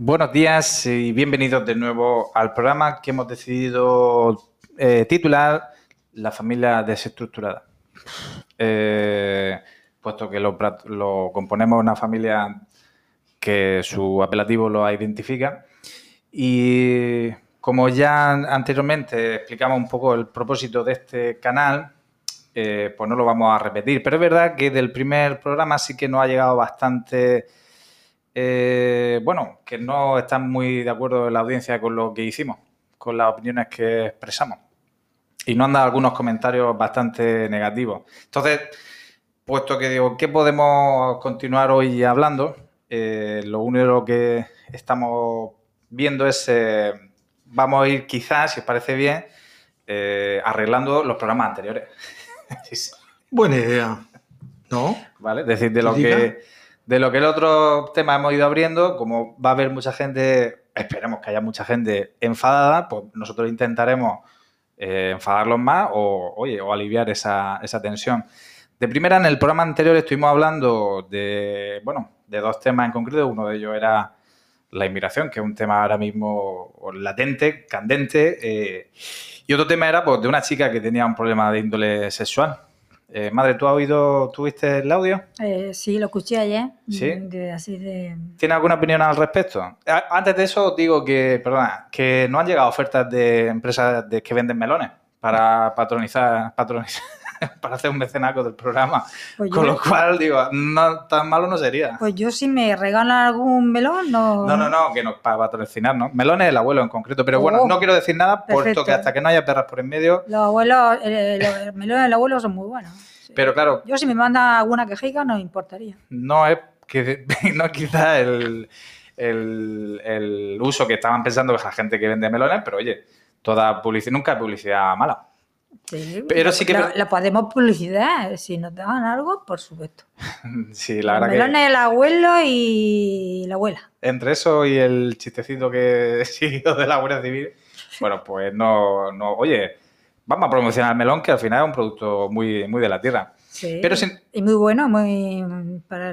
Buenos días y bienvenidos de nuevo al programa que hemos decidido eh, titular La familia desestructurada. Eh, puesto que lo, componemos una familia que su apelativo lo identifica. Y como ya anteriormente explicamos un poco el propósito de este canal, eh, pues no lo vamos a repetir. Pero es verdad que del primer programa sí que nos ha llegado bastante eh, bueno, que no están muy de acuerdo en la audiencia con lo que hicimos, con las opiniones que expresamos. Y nos han dado algunos comentarios bastante negativos. Entonces, puesto que digo, ¿qué podemos continuar hoy hablando? Eh, lo único que estamos viendo es, eh, vamos a ir quizás, si os parece bien, arreglando los programas anteriores. Buena idea, ¿no? ¿Vale? Decir, de lo que de lo que el otro tema hemos ido abriendo, como va a haber mucha gente, esperemos que haya mucha gente enfadada, pues nosotros intentaremos eh, enfadarlos más o, oye, o aliviar esa, esa tensión. De primera, en el programa anterior estuvimos hablando de, bueno, de dos temas en concreto. Uno de ellos era la inmigración, que es un tema ahora mismo latente, candente. Eh, y otro tema era pues, de una chica que tenía un problema de índole sexual. Eh, madre, ¿tú has oído, tuviste el audio? Eh, sí, lo escuché ayer. ¿Sí? ¿Tiene alguna opinión al respecto? Antes de eso, digo que, perdona, que no han llegado ofertas de empresas de, que venden melones para patronizar, patronizar para hacer un mecenaco del programa. Pues Con lo cual, digo, no tan malo no sería. Pues yo si me regalan algún melón, no... No, no, no, que no, para patrocinar, ¿no? Melones el abuelo en concreto, pero bueno, oh, no quiero decir nada, puesto que hasta que no haya perras por en medio... Los abuelos, los melones del abuelo son muy buenos. Pero claro... Yo si me manda alguna quejica no importaría. No es que... No quizá el, el, el uso que estaban pensando la gente que vende melones, pero oye, toda publicidad, nunca publicidad mala. Sí, pero sí que la, podemos publicidad, si nos dan algo, por supuesto. sí, la verdad que... el abuelo y la abuela. Entre eso y el chistecito que he seguido de la Guardia Civil, bueno, pues no, no, oye, vamos a promocionar el melón, que al final es un producto muy, muy de la tierra. Sí, pero y muy bueno, muy para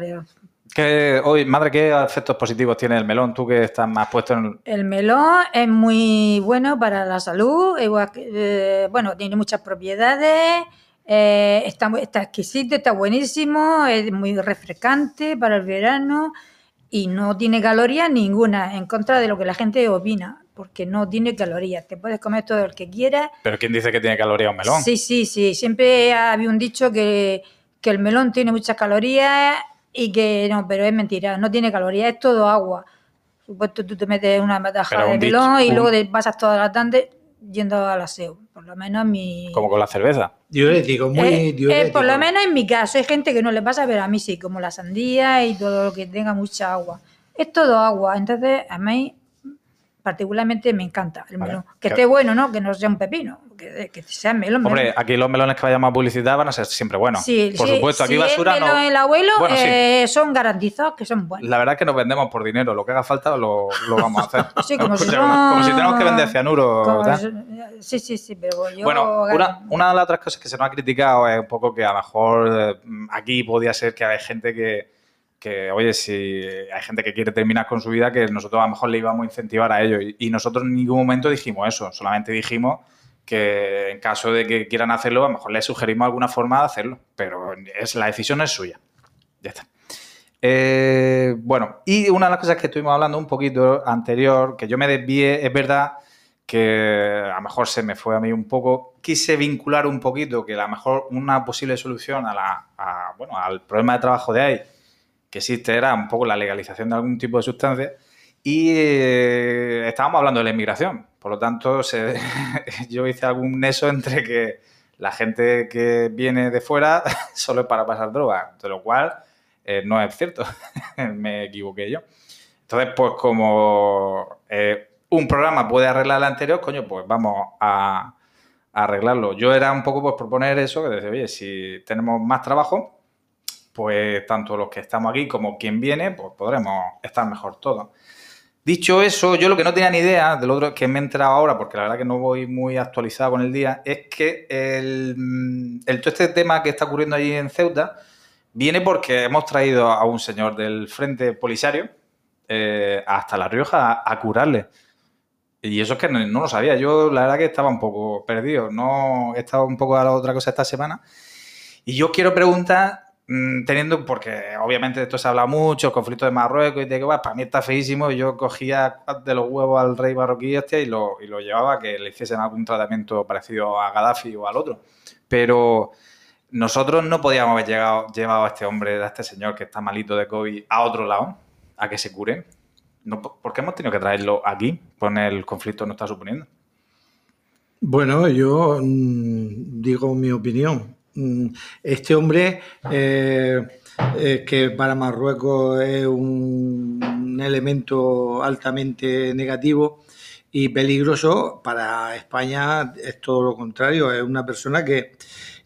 ¿Qué, hoy, madre, ¿qué efectos positivos tiene el melón? Tú que estás más puesto en... El melón es muy bueno para la salud, igual eh, bueno, tiene muchas propiedades, eh, está, está exquisito, está buenísimo, es muy refrescante para el verano y no tiene calorías ninguna, en contra de lo que la gente opina, porque no tiene calorías. Te puedes comer todo el que quieras. ¿Pero quién dice que tiene calorías un melón? Sí, sí, sí. Siempre había un dicho que, que el melón tiene muchas calorías y que no, pero es mentira, no tiene calorías, es todo agua. Supuesto, tú te metes una bataja de melón y luego te pasas toda la tarde yendo al aseo. Por lo menos mi. Como con la cerveza. Diurético, muy eh, diurético. Eh, por lo menos en mi caso, hay gente que no le pasa, pero a mí sí, como la sandía y todo lo que tenga mucha agua. Es todo agua. Entonces, a mí particularmente me encanta el melón. Que esté bueno, ¿no? Que no sea un pepino, que, que sea melón. Hombre, aquí los melones que vayamos a publicidad van a ser siempre buenos. Sí, Por supuesto, aquí basura el melón, el abuelo eh, son garantizados que son buenos. La verdad es que nos vendemos por dinero, lo que haga falta lo, lo vamos a hacer. sí, como, si como si tenemos que vender cianuro. sí, sí, sí, pero yo... Bueno, una, una, de las otras cosas que se nos ha criticado es un poco que a lo mejor eh, aquí podía ser que hay gente que que, oye, si hay gente que quiere terminar con su vida, que nosotros a lo mejor le íbamos a incentivar a ello. Y, nosotros en ningún momento dijimos eso, solamente dijimos que en caso de que quieran hacerlo, a lo mejor les sugerimos alguna forma de hacerlo, pero es, la decisión es suya. Ya está. Eh, bueno, y una de las cosas que estuvimos hablando un poquito anterior, que yo me desvié, es verdad que a lo mejor se me fue a mí un poco, quise vincular un poquito que a lo mejor una posible solución a la, bueno, al problema de trabajo de ahí que existe era un poco la legalización de algún tipo de sustancia y eh, estábamos hablando de la inmigración. Por lo tanto, yo hice algún neso entre que la gente que viene de fuera solo es para pasar droga, de lo cual eh, no es cierto, me equivoqué yo. Entonces, pues como eh, un programa puede arreglar el anterior, coño, pues vamos a, a arreglarlo. Yo era un poco pues proponer eso, que decía, oye, si tenemos más trabajo, pues tanto los que estamos aquí como quien viene, pues podremos estar mejor todos. Dicho eso, yo lo que no tenía ni idea, del otro que me he enterado ahora, porque la verdad que no voy muy actualizado con el día, es que el, el, todo este tema que está ocurriendo allí en Ceuta viene porque hemos traído a un señor del Frente Polisario, eh, hasta La Rioja a, curarle. Y eso es que no, lo sabía. Yo la verdad que estaba un poco perdido. No he estado un poco a la otra cosa esta semana. Y yo quiero preguntar, mm, teniendo, porque obviamente esto se habla mucho, conflicto de Marruecos y de que va, para mí está feísimo. Yo cogía de los huevos al rey marroquí este y lo, y lo llevaba a que le hiciesen algún tratamiento parecido a Gaddafi o al otro. Pero nosotros no podíamos haber llegado, llevado a este hombre, a este señor que está malito de COVID, a otro lado, a que se cure. No, ¿Por qué hemos tenido que traerlo aquí? Con el conflicto no está suponiendo. Bueno, yo mm, digo mi opinión. Mm, Este hombre, eh, eh, que para Marruecos es un, un elemento altamente negativo y peligroso, para España es todo lo contrario. Es una persona que,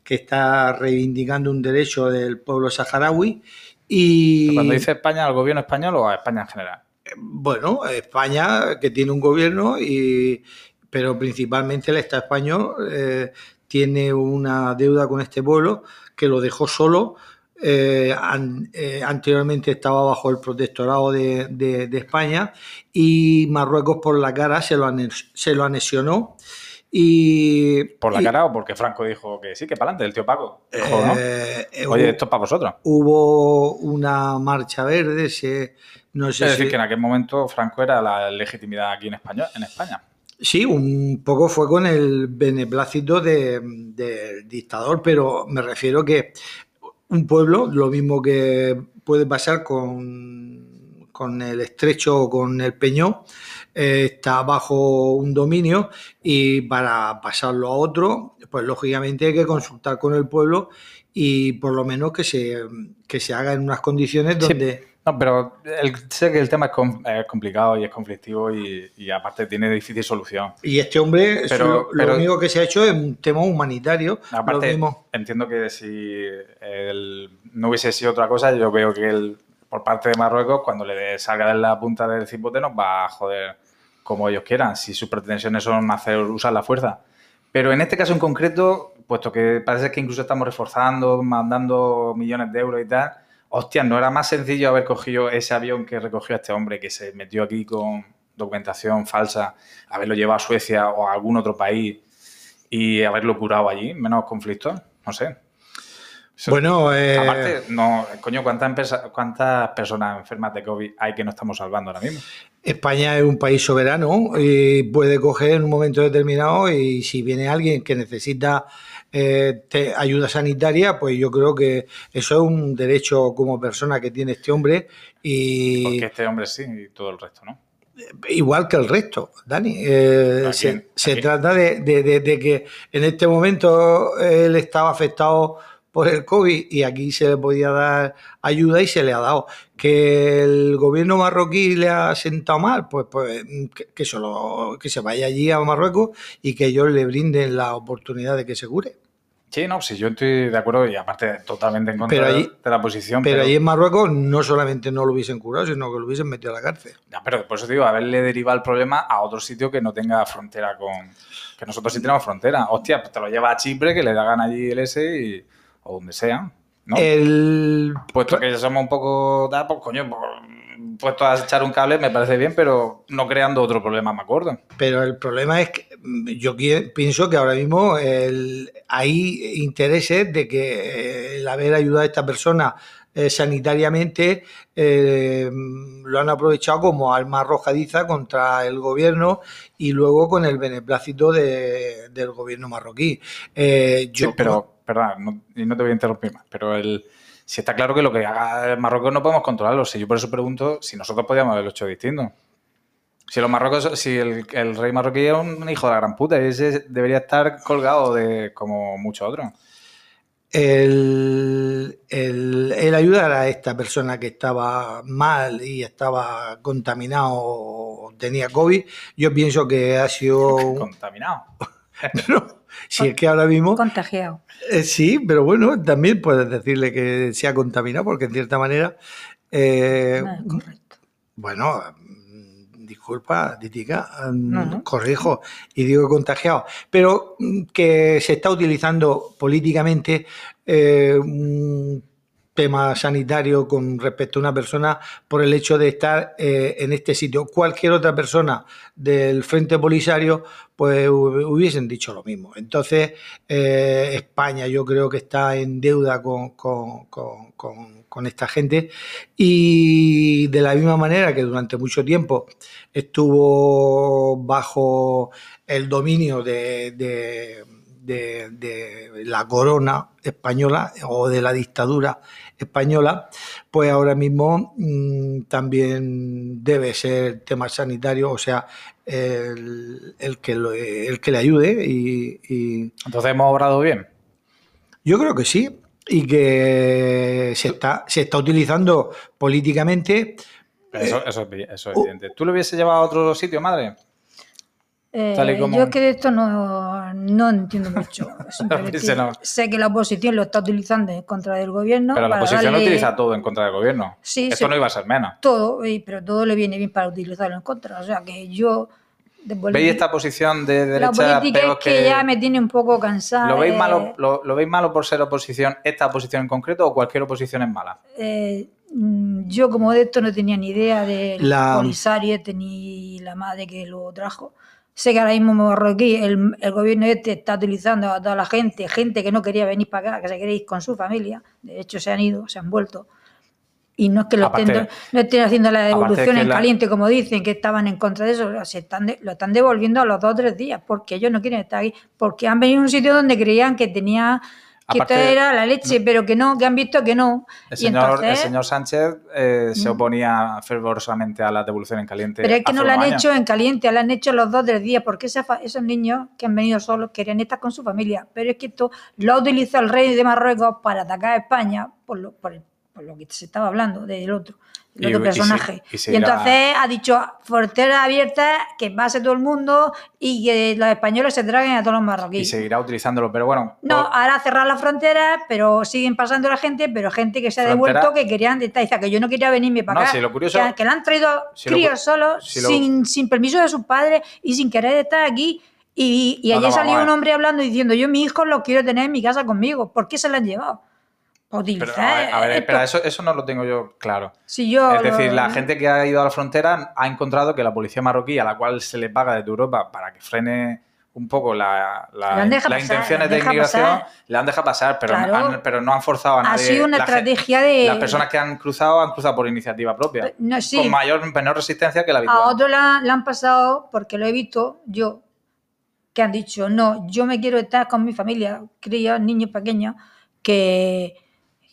que está reivindicando un derecho del pueblo saharaui y... Cuando dice España, ¿al gobierno español o a España en general? Bueno, España que tiene un gobierno y pero principalmente el Estado español eh, tiene una deuda con este pueblo que lo dejó solo. eh, an- eh, anteriormente estaba bajo el protectorado de, de- de España y Marruecos por la cara se lo, anex- se lo anexionó. Y, ¿Por la y, cara o porque Franco dijo que sí, que para adelante, el tío Paco? Dijo, ¿no? eh, eh, Oye, hu- esto es para vosotros. hubo una marcha verde, se, no sé Es decir, si- que en aquel momento Franco era la legitimidad aquí en España. En España. Sí, un poco fue con el beneplácito de- del dictador, pero me refiero que un pueblo, lo mismo que puede pasar con, con el estrecho o con el peñón, eh, está bajo un dominio y para pasarlo a otro, pues lógicamente hay que consultar con el pueblo y por lo menos que se, que se haga en unas condiciones Sí. No, pero el- sé que el tema es, com- es complicado y es conflictivo y, y aparte tiene difícil solución. Y este hombre, Pero- lo, lo pero- único que se ha hecho es un tema humanitario. Aparte, mismo. entiendo que si el- no hubiese sido otra cosa, yo veo que el, por parte de Marruecos, cuando le salga de la punta del cipote, nos va a joder como ellos quieran, si sus pretensiones son hacer usar la fuerza. Pero en este caso en concreto, puesto que parece que incluso estamos reforzando, mandando millones de euros y tal, hostia, ¿no era más sencillo haber cogido ese avión que recogió a este hombre que se metió aquí con documentación falsa, haberlo llevado a Suecia o a algún otro país y haberlo curado allí, menos conflictos? No sé. Bueno, eh, Aparte, no, coño, ¿cuántas, ¿cuántas personas enfermas de COVID hay que no estamos salvando ahora mismo? España es un país soberano y puede coger en un momento determinado y si viene alguien que necesita eh, te- ayuda sanitaria, pues yo creo que eso es un derecho como persona que tiene este hombre y Porque este hombre sí y todo el resto, ¿no? igual que el resto, Dani. Eh, Aquí- se se trata de, de- de- de que en este momento él estaba afectado por el COVID y aquí se le podía dar ayuda y se le ha dado. Que el gobierno marroquí le ha sentado mal, pues, pues que, que solo, que se vaya allí a Marruecos y que ellos le brinden la oportunidad de que se cure. Sí, no, sí, yo estoy de acuerdo y aparte totalmente en contra Pero allí- de, la posición. Pero allí en Marruecos no solamente no lo hubiesen curado, sino que lo hubiesen metido a la cárcel. Ya, pero por eso te digo, haberle derivado el problema a otro sitio que no tenga frontera con. Que nosotros sí tenemos frontera. Hostia, pues te lo lleva a Chipre, que le hagan allí el S y, o donde sea. ¿no? El Puesto que ya somos un poco. da, Pues coño, pues, puesto a echar un cable me parece bien, pero no creando otro problema más gordo. Pero el problema es que mm, yo pienso que ahora mismo el- hay intereses de que eh, el haber ayudado a esta persona eh, sanitariamente eh, lo han aprovechado como arma arrojadiza contra el gobierno y luego con el beneplácito de- del gobierno marroquí. Eh, yo, Sí, pero, perdón, no, y no te voy a interrumpir más, pero el, si está claro que lo que haga Marruecos no podemos controlarlo. Si yo por eso pregunto si nosotros podíamos haberlo hecho distinto. Si los marrocos, si el, el rey marroquí es un hijo de la gran puta, y ese debería estar colgado de como muchos otros. El, el- el ayudar a esta persona que estaba mal y estaba contaminado, tenía COVID, yo pienso que ha sido... Contaminado. Si es que ahora mismo... Contagiado. eh, sí, pero bueno, también puedes decirle que se ha contaminado porque en cierta manera... eh, No, es correcto. bueno, disculpa, Titica, mm, No, corrijo y digo contagiado, pero mm, que se está utilizando políticamente eh, un tema sanitario con respecto a una persona por el hecho de estar eh, en este sitio. Cualquier otra persona del Frente Polisario, pues hubiesen dicho lo mismo. Entonces, eh, España yo creo que está en deuda con, con, con, con, esta gente y de la misma manera que durante mucho tiempo estuvo bajo el dominio de, de de, la corona española o de la dictadura española, pues ahora mismo mm, también debe ser tema sanitario, o sea, el, que, el que le ayude. Y, Entonces hemos obrado bien. Yo creo que sí, y que se está, se está utilizando políticamente. Eso, eso, es evidente. ¿Tú lo hubiese llevado a otro sitio, madre? Eh, yo que de esto no, no entiendo mucho. Sé que la oposición lo está utilizando en contra del gobierno. Pero la oposición lo utiliza todo en contra del gobierno. Sí, esto no iba a ser menos. Todo, pero todo le viene bien para utilizarlo en contra. O sea que yo. ¿Veis esta posición de derecha? La política es que, ya me tiene un poco cansada. ¿Lo veis, malo, lo, veis malo por ser oposición, esta oposición en concreto, o cualquier oposición es mala? Eh, mm, yo, como de esto no tenía ni idea del la... Polisario, ni la madre que lo trajo. Sé que ahora mismo Marroquí, el, el gobierno este está utilizando a toda la gente, gente que no quería venir para acá, que se quería ir con su familia, de hecho se han ido, se han vuelto. Y no es que lo estén, no estén haciendo la devolución en caliente, como dicen, que estaban en contra de eso, se están lo están devolviendo a los dos o tres días, porque ellos no quieren estar ahí, porque han venido a un sitio donde creían que tenía que esto era la leche, pero que no, que han visto que no. El, señor, el señor Sánchez eh, se mm. oponía fervorosamente a la devolución en caliente. Pero es que no la han hecho en caliente, la han hecho los dos del día, porque esos niños que han venido solos querían estar con su familia. Pero es que esto lo ha utilizado el rey de Marruecos para atacar a España por, lo, por, el, por lo que se estaba hablando del otro el otro personaje. Y, entonces ha dicho frontera abierta, que pase todo el mundo y que los españoles se traguen a todos los marroquíes. Y seguirá utilizándolo, pero bueno. No, ahora cerrar las fronteras, pero siguen pasando la gente, pero gente que se ha devuelto que querían, dice que yo no quería venirme para acá. que, le han traído críos solos, sin, sin permiso de sus padres y sin querer estar aquí. Y, y ayer salió un hombre hablando diciendo, yo mi hijo lo quiero tener en mi casa conmigo. ¿Por qué se lo han llevado? Pero, a ver, espera, eso, eso no lo tengo yo claro. Si yo es decir, la gente que ha ido a la frontera ha encontrado que la policía marroquí, a la cual se le paga desde Europa para que frene un poco la, las intenciones de inmigración, le han dejado pasar, pero, pero no han forzado a nadie. Ha sido una estrategia de... Las personas que han cruzado han cruzado por iniciativa propia, con mayor menor resistencia que la habitual. A otros la, la han pasado, porque lo he visto yo, que han dicho, no, yo me quiero estar con mi familia, críos, niños pequeños, que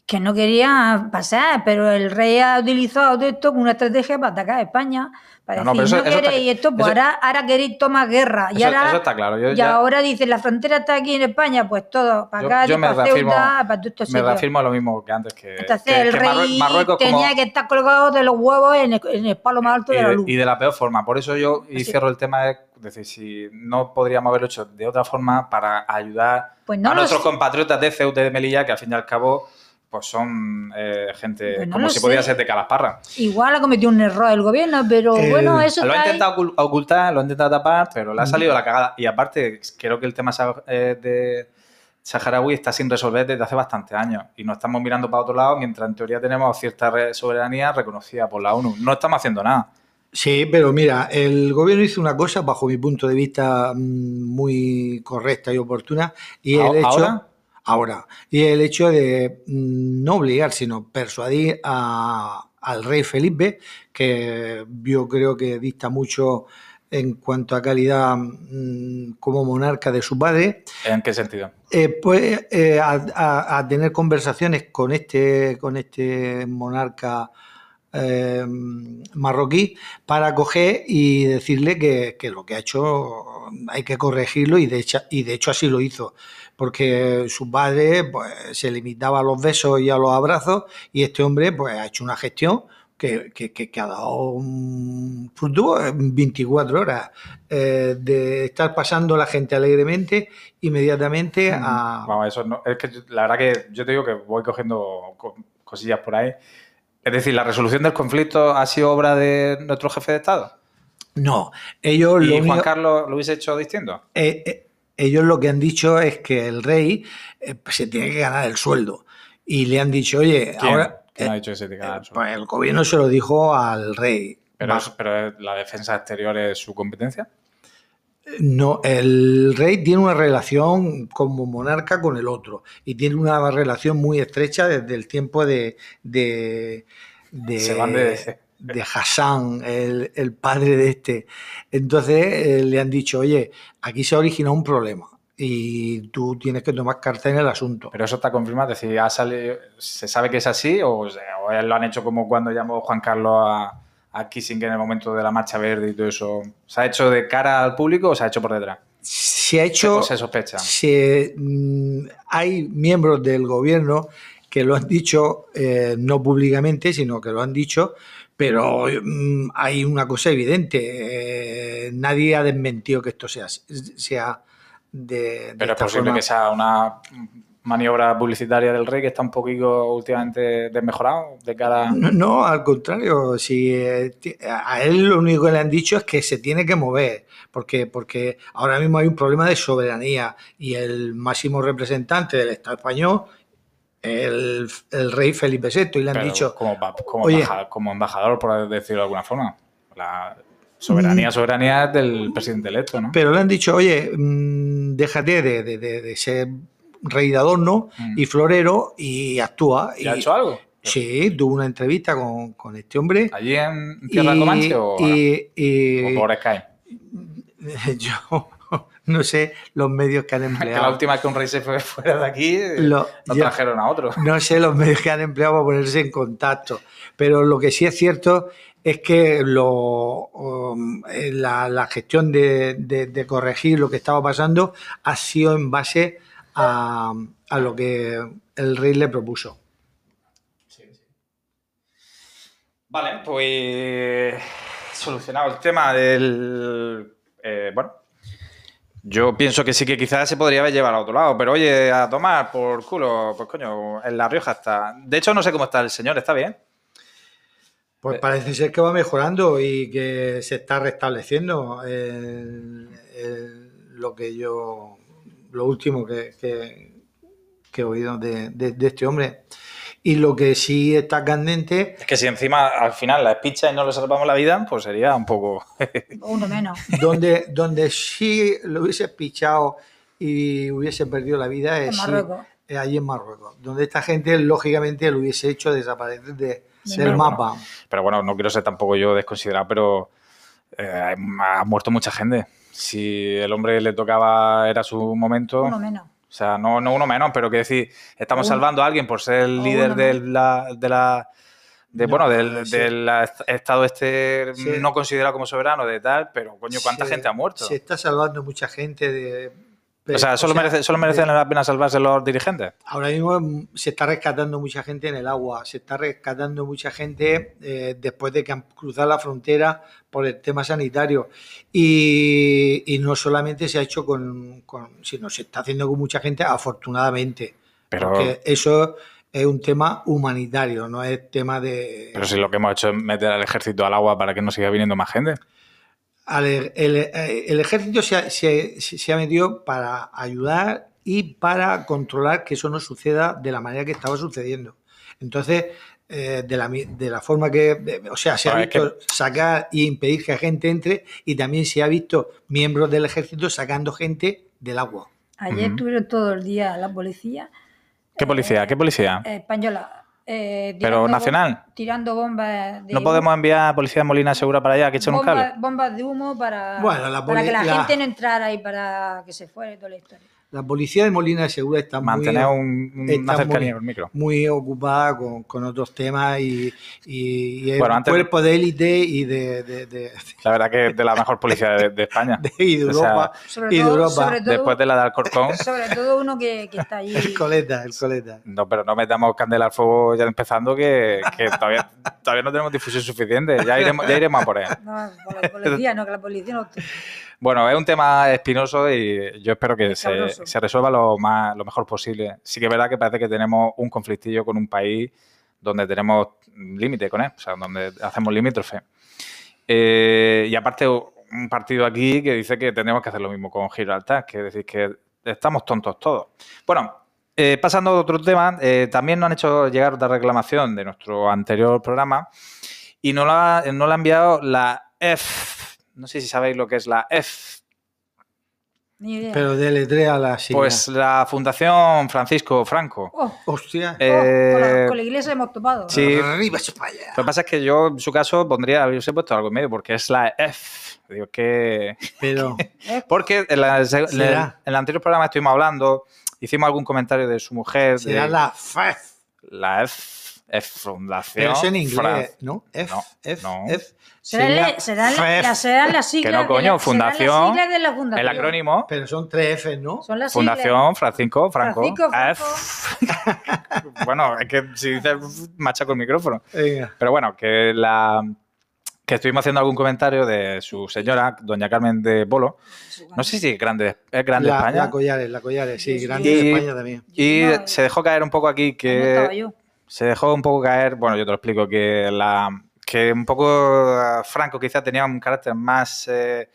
que no quería pasar, pero el rey ha utilizado todo esto como una estrategia para atacar a España. Para no, decir, no, queréis esto, pues ahora, ahora, queréis tomar guerra. Y ahora, eso está claro. y ahora dicen, la frontera está aquí en España, pues todo, para acá, para reafirmo, Ceuta, para todo esto. Me reafirmo lo mismo que antes. Que, Entonces el rey tenía que estar colgado de los huevos en el, palo más alto de la luz. Y de la peor forma. Por eso yo, y cierro el tema, es decir, si no podríamos haberlo hecho de otra forma para ayudar pues a nuestros compatriotas de Ceuta y de Melilla, que al fin y al cabo pues son eh, gente pues como si podía ser de Calasparra. Igual ha cometido un error el gobierno, pero eh, bueno, eso Lo ha intentado ocultar, lo ha intentado tapar, pero le ha salido la cagada. Y aparte, creo que el tema eh, de saharaui está sin resolver desde hace bastantes años y nos estamos mirando para otro lado mientras en teoría tenemos cierta soberanía reconocida por la ONU. No estamos haciendo nada. Sí, pero mira, el gobierno hizo una cosa, bajo mi punto de vista, mm, muy correcta y oportuna, y el hecho ahora. Y el hecho de mm, no obligar, sino persuadir al rey Felipe, que yo creo que dista mucho en cuanto a calidad mm, como monarca de su padre. ¿En qué sentido? Eh, pues eh, a, tener conversaciones con este, con este monarca eh, marroquí para coger y decirle que, que, lo que ha hecho hay que corregirlo y de, hecho, y de hecho así lo hizo porque su padre pues, se limitaba a los besos y a los abrazos y este hombre pues, ha hecho una gestión que, ha dado un fruto en 24 horas eh, de estar pasando la gente alegremente inmediatamente a... Vamos, eso no, es que la verdad que yo te digo que voy cogiendo cosillas por ahí. Es decir, ¿la resolución del conflicto ha sido obra de nuestro jefe de Estado? No, ellos... ¿Y Juan Carlos lo hubiese hecho distinto? Eh, eh, ellos lo que han dicho es que el rey eh, se tiene que ganar el sueldo. y le han dicho, oye, ¿Quién, ahora... quién ha eh, dicho que se te queda eso? pues el gobierno se lo dijo al rey. Pero, es- la defensa exterior es su competencia. No, el rey tiene una relación como monarca con el otro y tiene una relación muy estrecha desde el tiempo de, de, de, Se van de- de Hassan, el, el padre de este. Entonces eh, le han dicho, oye, aquí se ha originado un problema y tú tienes que tomar carta en el asunto. Pero eso está confirmado, es decir, ¿ha salido- ¿se sabe que es así o, sea, o lo han hecho como cuando llamó Juan Carlos a, a Kissinger en el momento de la marcha verde y todo eso? ¿Se ha hecho de cara al público o se ha hecho por detrás? Se ha hecho... ¿O se sospecha? se, mm, hay miembros del gobierno que lo han dicho, eh, no públicamente, sino que lo han dicho, pero mm, hay una cosa evidente, eh, nadie ha desmentido que esto sea, sea de, de Pero es posible forma. que sea una maniobra publicitaria del rey que está un poquito últimamente desmejorado de cara... No, no, al contrario, si eh, a él lo único que le han dicho es que se tiene que mover, porque, porque ahora mismo hay un problema de soberanía y el máximo representante del Estado español, el, el rey Felipe VI, y le han pero dicho, como, pa- como, Oye. embaja- como embajador, por decirlo de alguna forma. La soberanía, Mm. soberanía del presidente electo, ¿no? pero le han dicho, oye, mm, déjate de, de- de- de ser rey de adorno Mm. y florero y actúa. ¿Y ha hecho algo? Sí, tuvo una entrevista con, con este hombre. ¿Allí en Tierra de Comanche o, y- y- o por Skype? yo no sé los medios que han Que la empleado. última vez que un rey se fue fuera de aquí, eh, Lo- yo- trajeron a otro. no sé los medios que han empleado para ponerse en contacto, pero lo que sí es cierto es que lo, um, eh, la, la gestión de, de- de corregir lo que estaba pasando ha sido en base a, a lo que el rey le propuso. Vale, pues solucionado el tema del... eh, bueno, yo pienso que sí que quizás se podría haber llevado a otro lado, pero oye, a tomar por culo, pues coño, en La Rioja está. De hecho, no sé cómo está el señor, ¿está bien? Pues Eh. parece ser que va mejorando y que se está restableciendo el- el- lo que yo, lo último que, que- que he oído de, de- de este hombre. Y lo que sí está candente, Es que si encima al final la espicha y no le salvamos la vida, pues sería un poco... Uno menos. donde, donde sí lo hubiese pichado y hubiese perdido la vida es sí, allí en Marruecos, donde esta gente lógicamente lo hubiese hecho desaparecer de- De del mapa. Pero bueno, no quiero ser tampoco yo desconsiderado, pero eh, ha muerto mucha gente. Si el hombre le tocaba, era su momento... Uno menos. O sea, no, no uno menos, pero que decir, estamos salvando a alguien por ser el líder de la, de la de, No, bueno, del, sí. del est- estado este Sí. no considerado como soberano de tal, pero coño, ¿cuánta Se- gente ha muerto? Se está salvando mucha gente de... o sea, solo, merece, solo merecen la pena salvarse los dirigentes. Ahora mismo mm, se está rescatando mucha gente en el agua, se está rescatando mucha gente eh, después de que han cruzado la frontera por el tema sanitario. Y, y no solamente se ha hecho con, con- sino se está haciendo con mucha gente, afortunadamente. Pero, Porque eso es un tema humanitario, no es tema de... pero si lo que hemos hecho es meter al ejército al agua para que no siga viniendo más gente. Al- el, el ejército se ha, se- se ha metido para ayudar y para controlar que eso no suceda de la manera que estaba sucediendo. Entonces, eh, de, la, mi- de la forma que, de- o sea, se ha Pero es visto sacar y impedir que gente entre y también se ha visto miembros del ejército sacando gente del agua. Ayer Ujú. estuvieron todo el día la policía ¿Qué policía? ¿Qué policía? eh, española. Eh, ¿Pero tirando nacional? tirando bombas de ¿No podemos enviar policía de Molina Segura para allá que echen un bombas, cable? bombas de humo para, Bueno, la para que la, la- gente no entrara y para que se fuera y toda la historia. La policía de Molina de Segura está Mantener muy, un- una está cercanía muy- con el micro. muy ocupada con, con otros temas y, y, y Bueno, antes- cuerpo de élite y de, de, de- La verdad que es de la mejor policía de, de España. de- y de O sea, Europa. Sobre y de Europa. sobre todo, Después de la de Alcorcón, sobre todo uno que, que está allí. El coleta, el coleta. No, pero no metamos candela al fuego ya empezando que, que todavía, todavía no tenemos difusión suficiente. Ya iremos, ya iremos a por él. No, por la policía, no, que la policía no. Bueno, es un tema espinoso y yo espero que se, resuelva lo, más, lo mejor posible. Sí que es verdad que parece que tenemos un conflictillo con un país donde tenemos límite con él, o sea, donde hacemos limítrofe. Eh, y aparte, un partido aquí que dice que tenemos que hacer lo mismo con Gibraltar, que es decir, que estamos tontos todos. Bueno, Eh, pasando a otro tema, eh, también nos han hecho llegar otra reclamación de nuestro anterior programa y nos la, nos la ha enviado la F. No sé si sabéis lo que es la F. Ni idea. Pero deletrea la sigla. Pues la Fundación Francisco Franco. Oh, oh, Hostia. con, Eh, la, con la iglesia hemos topado. sí. Arriba España. Lo que pasa es que yo, en su caso, pondría, habría puesto algo en medio, porque es la F. Digo que. Pero Porque en, la- en el, Será. en el anterior programa estuvimos hablando, hicimos algún comentario de su mujer, será de la FEF. la F, F Fundación. Pero eso en Fran- inglés, ¿no? F, No, F, no. F. FEF. las- serán las siglas. Que no, de coño, la- Fundación, las siglas de la fundación. El acrónimo, Pero son tres F, ¿no? Son las siglas. Fundación Francisco Franco. Francisco Franco. F. bueno, es que si dices machaco el micrófono. Venga. Pero bueno, que la que estuvimos haciendo algún comentario de su señora, doña Carmen de Polo. No sé si es grande, es grande La, España. la Collares, la Collares, sí, grande de España también. Y No, se dejó caer un poco aquí que yo. Se dejó un poco caer, bueno, yo te lo explico, que la que un poco eh, Franco quizá tenía un carácter más eh,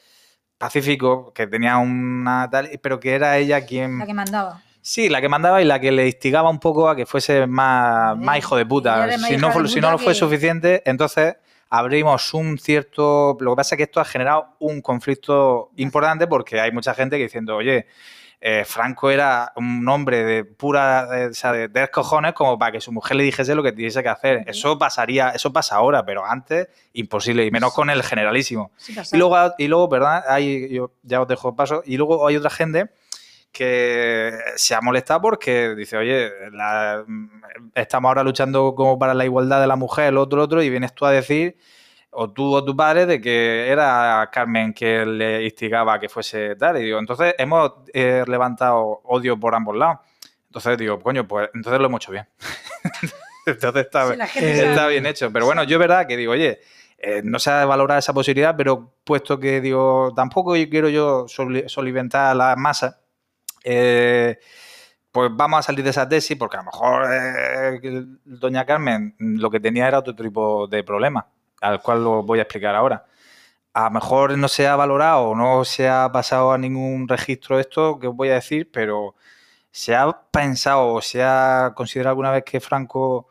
pacífico, que tenía una tal, pero que era ella quien La que mandaba. sí, la que mandaba y la que le instigaba un poco a que fuese más, más hijo de puta. más Si no, de si puta no lo fue que- suficiente, entonces abrimos un cierto... Lo que pasa es que esto ha generado un conflicto importante porque hay mucha gente que diciendo, oye, eh, Franco era un hombre de pura, de, o sea, de cojones como para que su mujer le dijese lo que tuviese que hacer. Eso pasaría, eso pasa ahora, pero antes imposible, y menos con el generalísimo. Sí. Y luego, y luego, ¿verdad? Hay, yo ya os dejo paso. Y luego hay otra gente que se ha molestado porque dice, oye, la- estamos ahora luchando como para la igualdad de la mujer, el otro, otro, y vienes tú a decir, o tú o tu padre, de que era Carmen que le instigaba a que fuese tal. Y digo, entonces hemos eh, levantado odio por ambos lados. Entonces digo, coño, pues entonces lo hemos hecho bien. entonces está, Sí, la está bien hecho. Pero bueno, yo es verdad que digo, oye, eh, no se ha valorado esa posibilidad, pero puesto que digo, tampoco yo quiero yo soli- soliventar a las masas, eh, pues vamos a salir de esa tesis, porque a lo mejor eh, doña Carmen lo que tenía era otro tipo de problema, al cual lo voy a explicar ahora. A lo mejor no se ha valorado no se ha pasado a ningún registro esto que os voy a decir, pero ¿se ha pensado o se ha considerado alguna vez que Franco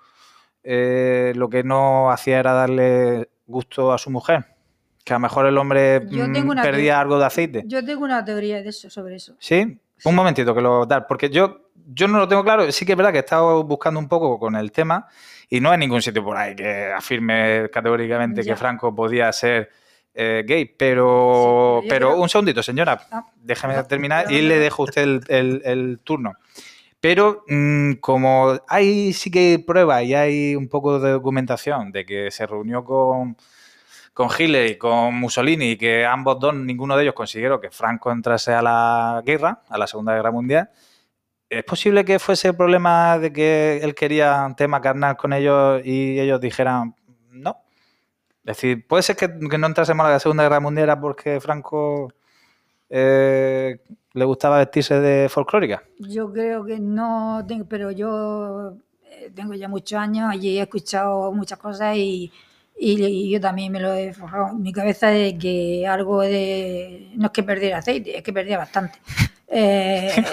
eh, lo que no hacía era darle gusto a su mujer? Que a lo mejor el hombre mm, perdía algo de aceite. Yo tengo una teoría de eso, sobre eso. ¿Sí? Un momentito que lo dar, porque yo, yo no lo tengo claro. Sí que es verdad que he estado buscando un poco con el tema y no hay ningún sitio por ahí que afirme categóricamente Ya. que Franco podía ser eh, gay, pero, Sí, pero creo- un segundito, señora, Ah, déjame no, terminar y no, le no. dejo a usted el, el- el turno. Pero mm, como hay sí que hay pruebas y hay un poco de documentación de que se reunió con, con Hitler y con Mussolini y que ambos dos, ninguno de ellos consiguieron que Franco entrase a la guerra, a la Segunda Guerra Mundial, ¿es posible que fuese problema de que él quería un tema carnal con ellos y ellos dijeran no? Es decir, puede ser que, que no entrásemos a la Segunda Guerra Mundial era porque Franco eh, le gustaba vestirse de folclórica. Yo creo que no, pero yo eh, tengo ya muchos años y he escuchado muchas cosas y, y- y yo también me lo he forjado en mi cabeza de que algo de... No es que perdiera aceite, es que perdía bastante. Eh,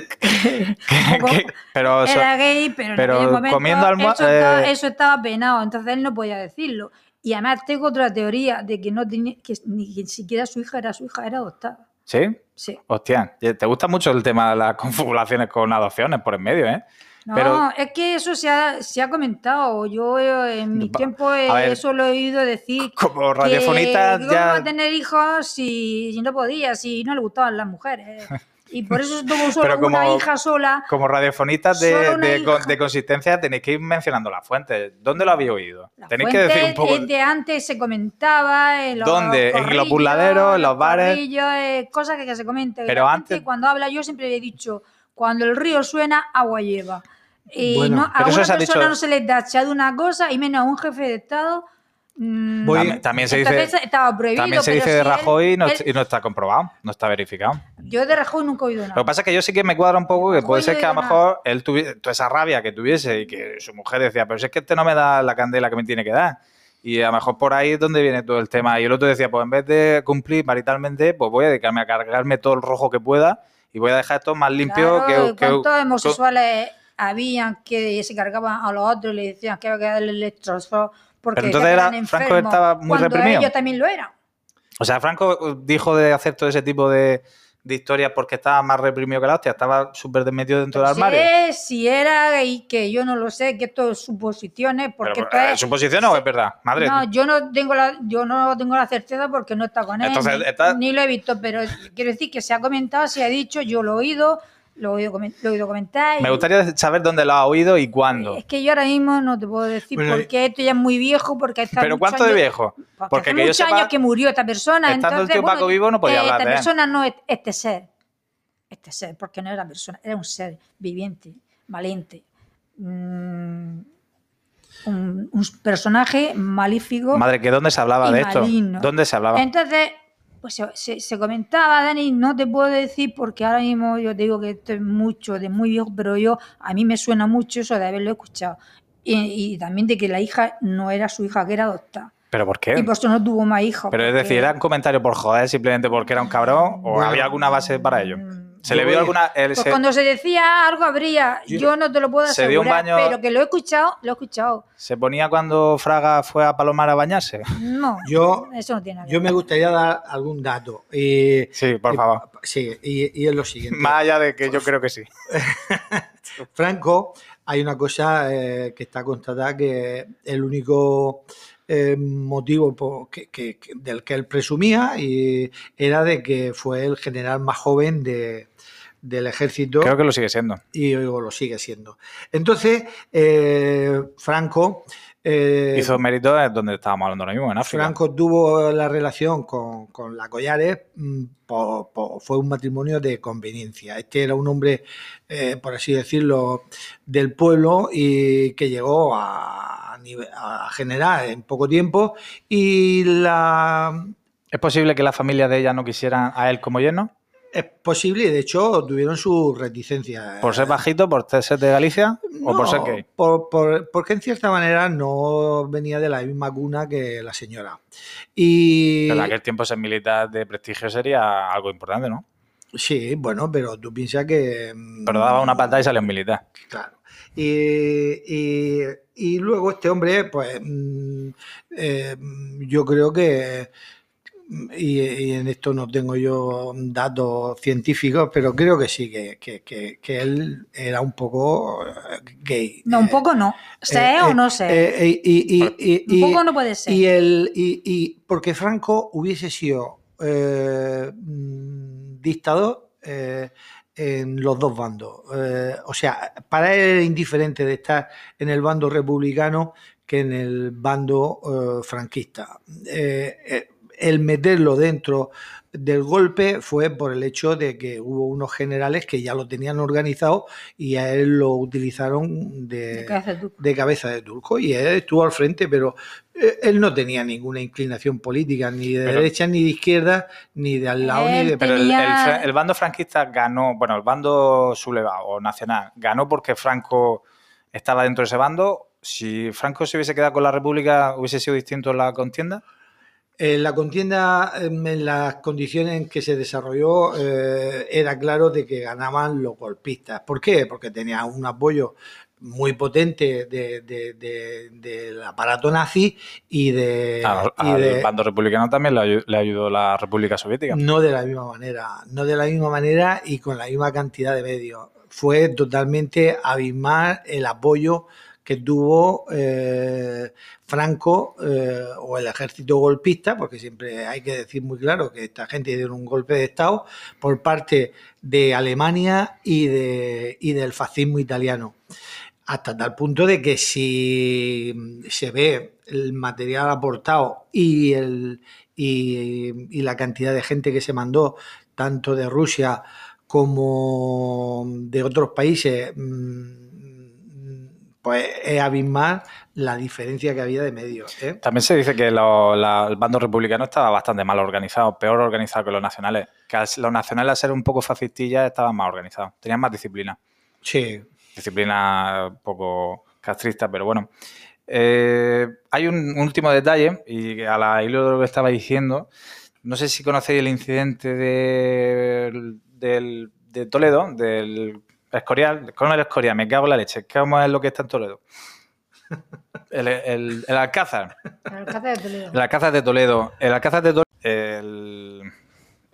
poco- pero era gay, pero, en pero aquel momento comiendo almoha- eso, estaba, eh, eso estaba penado, entonces él no podía decirlo. Y además tengo otra teoría de que no tenía, que ni que siquiera su hija era su hija, era adoptada. ¿sí? Sí. Hostia, te gusta mucho el tema de las confabulaciones con adopciones por en medio, ¿eh? No, Pero- es que eso se ha, se ha comentado. Yo eh, en mi tiempo eh, ver, eso lo he oído decir. Como que radiofonista ¿cómo ya... tener hijos si, si no podía, si no le gustaban las mujeres? Y por eso tuvo solo Pero como- una hija sola. Como radiofonistas de, de, consistencia tenéis que ir mencionando las fuentes. ¿Dónde lo habéis oído? La Tenéis que decir un poco... de antes se comentaba en los ¿Dónde? En los burladeros, en los bares. eh, cosas que, que se comentan. Y Pero la antes- gente, cuando habla, yo siempre le he dicho, cuando el río suena, agua lleva. Y Bueno, no, a una persona dicho- no se le da echado una cosa y menos a un jefe de Estado. Mm, También, también se dice, entonces estaba prohibido. también se dice si de él- Rajoy y no, él- y no está comprobado, no está verificado. yo de Rajoy nunca he oído nada. Lo que pasa es que yo sí que me cuadra un poco que puede ser que a lo mejor él tuviese toda esa rabia que tuviese y que su mujer decía, pero si es que este no me da la candela que me tiene que dar. Y a lo mejor por ahí es donde viene todo el tema. Y el otro decía, pues en vez de cumplir maritalmente, pues voy a dedicarme a cargarme todo el rojo que pueda y voy a dejar esto más limpio Claro, que, que- ¿Cuántos homosexuales habían que se cargaban a los otros y le decían que había que darle electrosos porque Pero entonces era- Franco estaba muy cuando reprimido. ellos también lo eran. O sea, Franco dijo de hacer todo ese tipo de, de historias porque estaba más reprimido que la hostia, estaba súper desmetido dentro del Si armario. es- si era gay, que yo no lo sé, que esto es suposiciones, porque Pero, esto eh, es- ¿Suposición o es verdad? Madre. No, yo no tengo la, yo no tengo la certeza porque no está con él, Entonces, ni, está- ni lo he visto, pero quiero decir que se ha comentado, se ha dicho, yo lo he oído, lo he oído, comentar. y- Me gustaría saber dónde lo ha oído y cuándo. Es que yo ahora mismo no te puedo decir Bueno, porque esto ya es muy viejo, porque Pero ¿cuánto de años- viejo? Porque, Porque hace que yo muchos sepa, años que murió esta persona. estando el entonces, tío bueno, Paco vivo no podía eh, hablar Esta de él. persona no es este ser. Este ser, porque no era persona, era un ser viviente, valiente. mm, un, un personaje malífico. Madre, ¿que dónde se hablaba y de esto? maligno. ¿Dónde se hablaba? Entonces, pues se, se- se comentaba, Dani, no te puedo decir porque ahora mismo yo te digo que esto es mucho, de muy viejo, pero yo, a mí me suena mucho eso de haberlo escuchado. Y, y también de que la hija no era su hija, que era adoptada. ¿Pero por qué? Y por eso no tuvo más hijos. Pero es decir, ¿era un comentario por joder simplemente porque era un cabrón o Bueno, había alguna base para ello? ¿Se le vio alguna...? Pues se- cuando se decía algo habría, Yo- yo, no te lo puedo se dio un asegurar, baño- pero que lo he escuchado, lo he escuchado. ¿Se ponía cuando Fraga fue a Palomar a bañarse? No, Yo- eso no tiene nada que Yo me gustaría dar algún dato. Y, Sí, por y- favor. Sí, y, y es lo siguiente. Más allá de que yo creo que sí. Franco, hay una cosa eh, que está constatada que el único eh, motivo por- que- que- que- del que él presumía y era de que fue el general más joven de- del ejército Creo que lo sigue siendo. y lo sigue siendo. Entonces, eh, Franco... eh, Hizo mérito donde estábamos hablando ahora mismo, en África. Franco tuvo la relación con, con la Collares, mm, fue un matrimonio de conveniencia. Este era un hombre, eh, por así decirlo, del pueblo y que llegó a, a generar en poco tiempo y la ¿Es posible que la familia de ella no quisieran a él como yerno? Es posible y de hecho tuvieron su reticencia. ¿Por ser bajito, por ser de Galicia o por ser gay? por- por- porque en cierta manera no venía de la misma cuna que la señora. Y En aquel tiempo ser militar de prestigio sería algo importante, ¿no? Sí, bueno, pero tú piensas que. mm, Pero daba una patada y salía un militar. Claro. Y, y- y luego este hombre, pues mm, eh, yo creo que, y, y en esto no tengo yo datos científicos, pero creo que sí, que, que- que- que él era un poco eh, gay. No, un poco no. ¿Sé Eh, o eh, no sé? eh, eh, y, y- y- un y- poco no puede ser. y el y, y porque Franco hubiese sido eh, mm, dictador eh, en los dos bandos. Eh, o sea, para él era indiferente de estar en el bando republicano que en el bando eh, franquista. El meterlo dentro del golpe fue por el hecho de que hubo unos generales que ya lo tenían organizado y a él lo utilizaron de, cabeza de turco y él estuvo al frente, pero eh, él no tenía ninguna inclinación política, ni de Pero- derecha, ni de izquierda, ni de al lado, ni de... Pero el bando franquista ganó, bueno, el bando sublevado o nacional ganó porque Franco estaba dentro de ese bando. Si Franco se hubiese quedado con la República, ¿hubiese sido distinto la contienda? En la contienda, em, en las condiciones en que se desarrolló, eh, era claro de que ganaban los golpistas. ¿Por qué? Porque tenía un apoyo muy potente de- de- de- del aparato nazi y de... Al, y al bando republicano también le, ayu- le ayudó la República Soviética. No de la misma manera, no de la misma manera y con la misma cantidad de medios. Fue totalmente abismal el apoyo que tuvo eh, Franco eh, o el ejército golpista, porque siempre hay que decir muy claro que esta gente dieron un golpe de Estado por parte de Alemania y, de, y del fascismo italiano. Hasta tal punto de que si se ve el material aportado y, el, y la cantidad de gente que se mandó, tanto de Rusia como de otros países, mm, pues es abismal la diferencia que había de medios. ¿eh? También se dice que lo- la- el bando republicano estaba bastante mal organizado, peor organizado que los nacionales. Que los nacionales, al ser un poco fascistillas, estaban más organizados, tenían más disciplina. Sí, disciplina un poco castrista, pero bueno. Eh, hay un último detalle, y a la hilo de lo que estaba diciendo, no sé si conocéis el incidente del, del- de Toledo, del Escorial, con el Escorial, me cago en la leche. ¿Cómo es lo que está en Toledo? El, el- el Alcázar. El Alcázar de Toledo. El Alcázar de Toledo. El Alcázar de Toledo. El,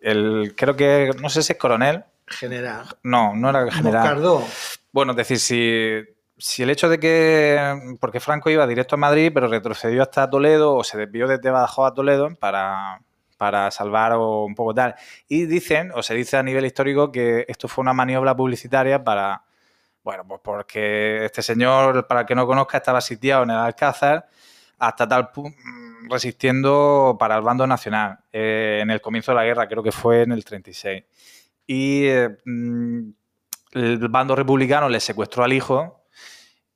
el- creo que, no sé si es coronel. General. No, no era el general. Moscardó. Bueno, es decir, si, si el hecho de que. Porque Franco iba directo a Madrid, pero retrocedió hasta Toledo o se desvió desde Badajoz a Toledo para, para salvar o un poco tal. Y dicen, o se dice a nivel histórico, que esto fue una maniobra publicitaria para. Bueno, pues porque este señor, para el que no conozca, estaba sitiado en el Alcázar hasta tal punto resistiendo para el bando nacional eh, en el comienzo de la guerra, creo que fue en el 36. Y eh, mm, el bando republicano le secuestró al hijo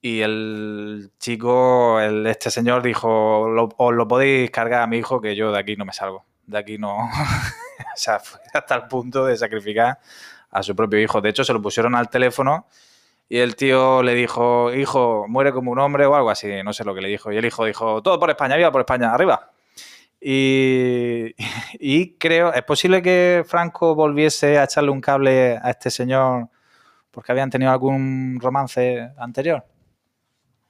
y el chico, el, este señor dijo, "Lo- os lo podéis cargar a mi hijo que yo de aquí no me salgo, de aquí no... o sea, fue hasta el punto de sacrificar a su propio hijo. De hecho, se lo pusieron al teléfono y el tío le dijo, hijo, muere como un hombre o algo así, no sé lo que le dijo. Y el hijo dijo, todo por España, viva por España, arriba. Y, y creo, ¿es posible que Franco volviese a echarle un cable a este señor porque habían tenido algún romance anterior?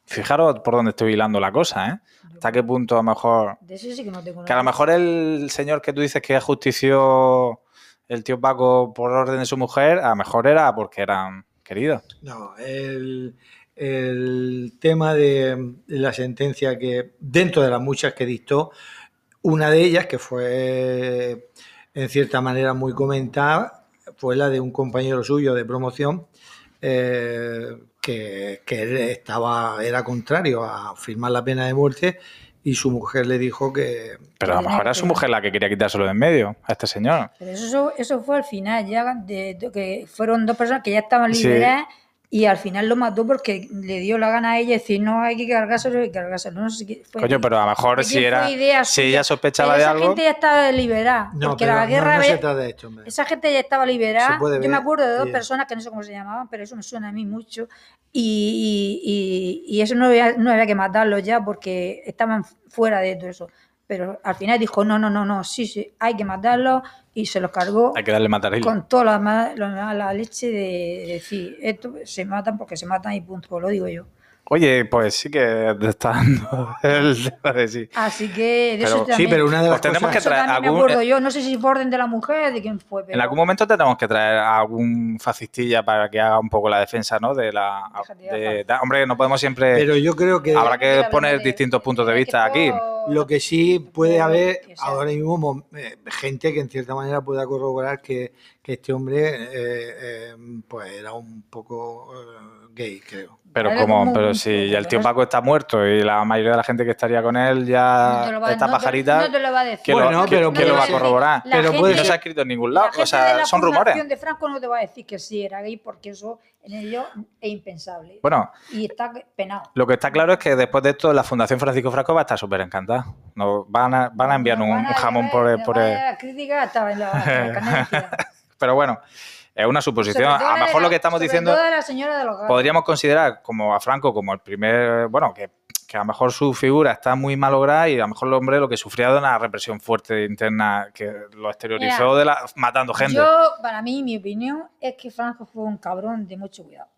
Fijaros por dónde estoy hilando la cosa, ¿eh? Hasta qué punto a lo mejor... De eso sí que no tengo Que a lo mejor el señor que tú dices que ajustició el tío Paco por orden de su mujer, a lo mejor era porque eran queridos. No, el, el tema de, de la sentencia que, dentro de las muchas que dictó, una de ellas, que fue en cierta manera muy comentada, fue la de un compañero suyo de promoción, eh, que, que él estaba, era contrario a firmar la pena de muerte y su mujer le dijo que Pero a lo mejor era su mujer la que quería quitárselo de en medio, a este señor. Pero eso, eso fue al final, ya de, de que fueron dos personas que ya estaban Sí. Y al final lo mató porque le dio la gana a ella decir no hay que cargárselo y cargárselo. No sé qué fue. Coño, pero a lo mejor ¿De si era si ella sospechaba Pero de esa algo, gente ya estaba liberada. no, porque pero la no- guerra no, se había- trata de esto, hombre. esa gente ya estaba liberada. Se puede Yo me acuerdo de dos personas que no sé cómo se llamaban, pero eso me suena a mí mucho. Y, y- y- y eso no había, no había que matarlos ya porque estaban fuera de todo eso. Pero al final dijo, no, no, no, no, sí, sí, hay que matarlos y se los cargó hay que darle matarile. con toda la, la, la leche de, de decir, esto se matan porque se matan y punto, lo digo yo. Oye, pues sí que te está dando el tema de sí. Así que de Pero- eso sí, también, Sí, pero una de las Pues tenemos cosas... que eso traer me acuerdo yo, no sé si fue orden de la mujer, de quién fue, pero En algún momento tenemos que traer a algún fascistilla para que haga un poco la defensa, ¿no? De la. De de- hombre, no podemos siempre. Pero yo creo que Habrá que poner de- distintos puntos de vista aquí. Lo que sí puede haber ahora mismo mo- eh, gente que en cierta manera pueda corroborar que, que este hombre eh, eh, pues era un poco eh, gay, creo. Pero Era como, como pero un si ya el tío Paco está muerto y la mayoría de la gente que estaría con él ya va- está no te- pajarita, no te lo va a decir. ¿quién Bueno, lo, pero quién lo va a corroborar? la pero gente- puede no se ha escrito en ningún La lado, gente o sea, la son rumores. fundación de Franco no te va a decir que sí era gay porque eso en ello es impensable. Bueno, y está penado. lo que está claro es que después de esto la Fundación Francisco Franco va a estar súper encantada. Nos van a, van a enviar un, Van un a jamón llevar- por, por a el- crítica hasta en la, en la canal. Pero bueno, es una suposición. A lo mejor lo que estamos diciendo la señora de los podríamos considerar como a Franco como el primer, bueno, que, que a lo mejor su figura está muy malograda y a lo mejor el hombre lo que sufría de una represión fuerte interna que lo exteriorizó Mira, de la, matando gente. Yo, para mí, mi opinión es que Franco fue un cabrón de mucho cuidado.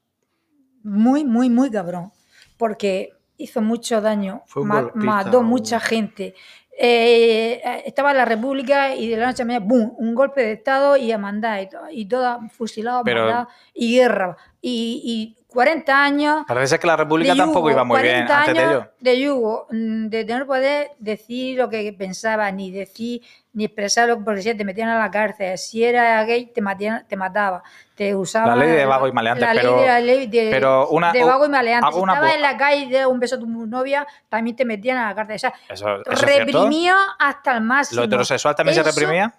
Muy, muy, muy cabrón. Porque hizo mucho daño, mató mucha gente. Eh, estaba la República y de la noche a la mañana, ¡bum! Un golpe de Estado y a mandar, y, to- y toda fusilado, Pero- y guerra. Y 40 años Parece que la República tampoco iba muy bien 40 antes de ello. De yugo, mm, de no poder decir lo que pensaba, ni decir, ni expresar lo que porque si te metían a la cárcel. Si era gay, te, matían- te mataba. Te usaba. La ley de vago y maleante, la ley pero- de la ley de, pero una- de vago y maleante. Si estabas en la calle y un beso a tu novia, también te metían a la cárcel. O sea, Eso, eso reprimió hasta el máximo. ¿Lo heterosexual también se reprimía?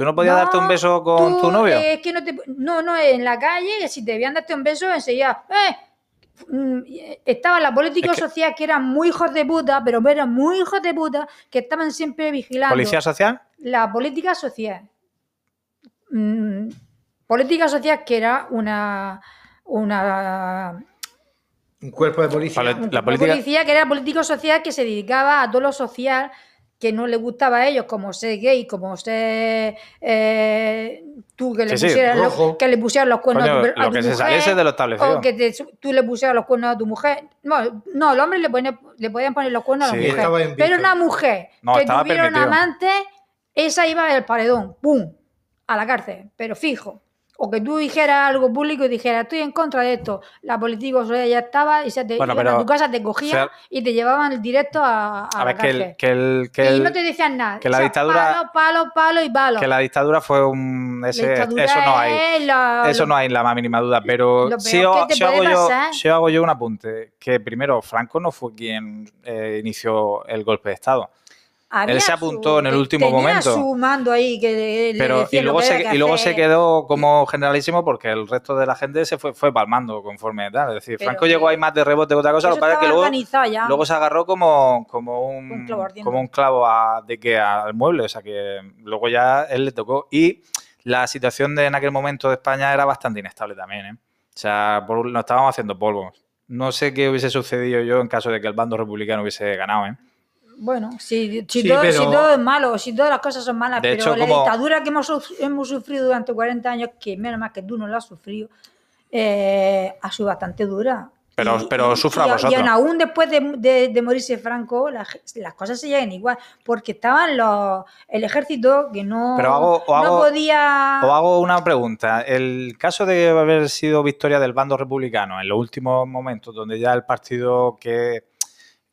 ¿Tú no podías No, darte un beso con tú, tu novio? eh, es que no te. No, no, en la calle, que si te debían darte un beso, enseguida. ¡Eh! Mm, Estaba la política Es que- social que eran muy hijos de puta, pero eran muy hijos de puta que estaban siempre vigilando. ¿Policía social? La política social. Mm, política social que era una. una Un cuerpo de policía. La política- policía que era político social que se dedicaba a todo lo social que no le gustaba a ellos, como ser gay, como ser eh, tú que le, Sí, sí, pusieras los- rojo. que le pusieras los cuernos Coño, a tu, a lo tu que se mujer, saliese de lo establecido. o que te- tú le pusieras los cuernos a tu mujer. No, no el hombre le, pone- le podían poner los cuernos a la mujer. Pero una mujer No, que tuviera un amante, esa iba al paredón, ¡pum! a la cárcel, pero fijo. O que tú dijeras algo público y dijeras, estoy en contra de esto. La política ya estaba y se te Bueno, pero- a tu casa, te cogían y te llevaban directo a, a A la ver, que, cárcel. el, que, el, que, y no te decían nada. que la O sea, dictadura- Palo, palo, palo y palo. que la dictadura fue un... La ese- dictadura eso no hay. es la- Eso no hay la más mínima duda, pero si, o- que hago yo, si hago yo un apunte, que primero Franco no fue quien eh, inició el golpe de Estado. Había él se apuntó en el último tenía momento. su mando ahí que Pero, y luego, que se, que y luego se quedó como generalísimo porque el resto de la gente se fue, fue palmando conforme tal. Es decir, Pero Franco que- llegó ahí más de rebote que otra cosa, lo que pasa que luego, ya. luego se agarró como, como, un, Un clavo como un clavo a- de que al mueble. O sea que luego ya él le tocó. Y la situación de en aquel momento de España era bastante inestable también. ¿eh? O sea, por nos estábamos haciendo polvo. No sé qué hubiese sucedido yo en caso de que el bando republicano hubiese ganado. ¿eh? Bueno, si, si, Sí, todo, pero- si todo es malo, si todas las cosas son malas, De pero hecho, la como- dictadura que hemos, hemos sufrido durante 40 años, que menos mal que tú no la has sufrido, eh, ha sido bastante dura. Pero- pero sufra y, vosotros. Y aún después de, de- de morirse Franco, la las cosas se llegan igual, porque estaban los, el ejército que no, Pero hago- o no hago- podía... Os hago una pregunta. El caso de haber sido victoria del bando republicano en los últimos momentos, donde ya el partido que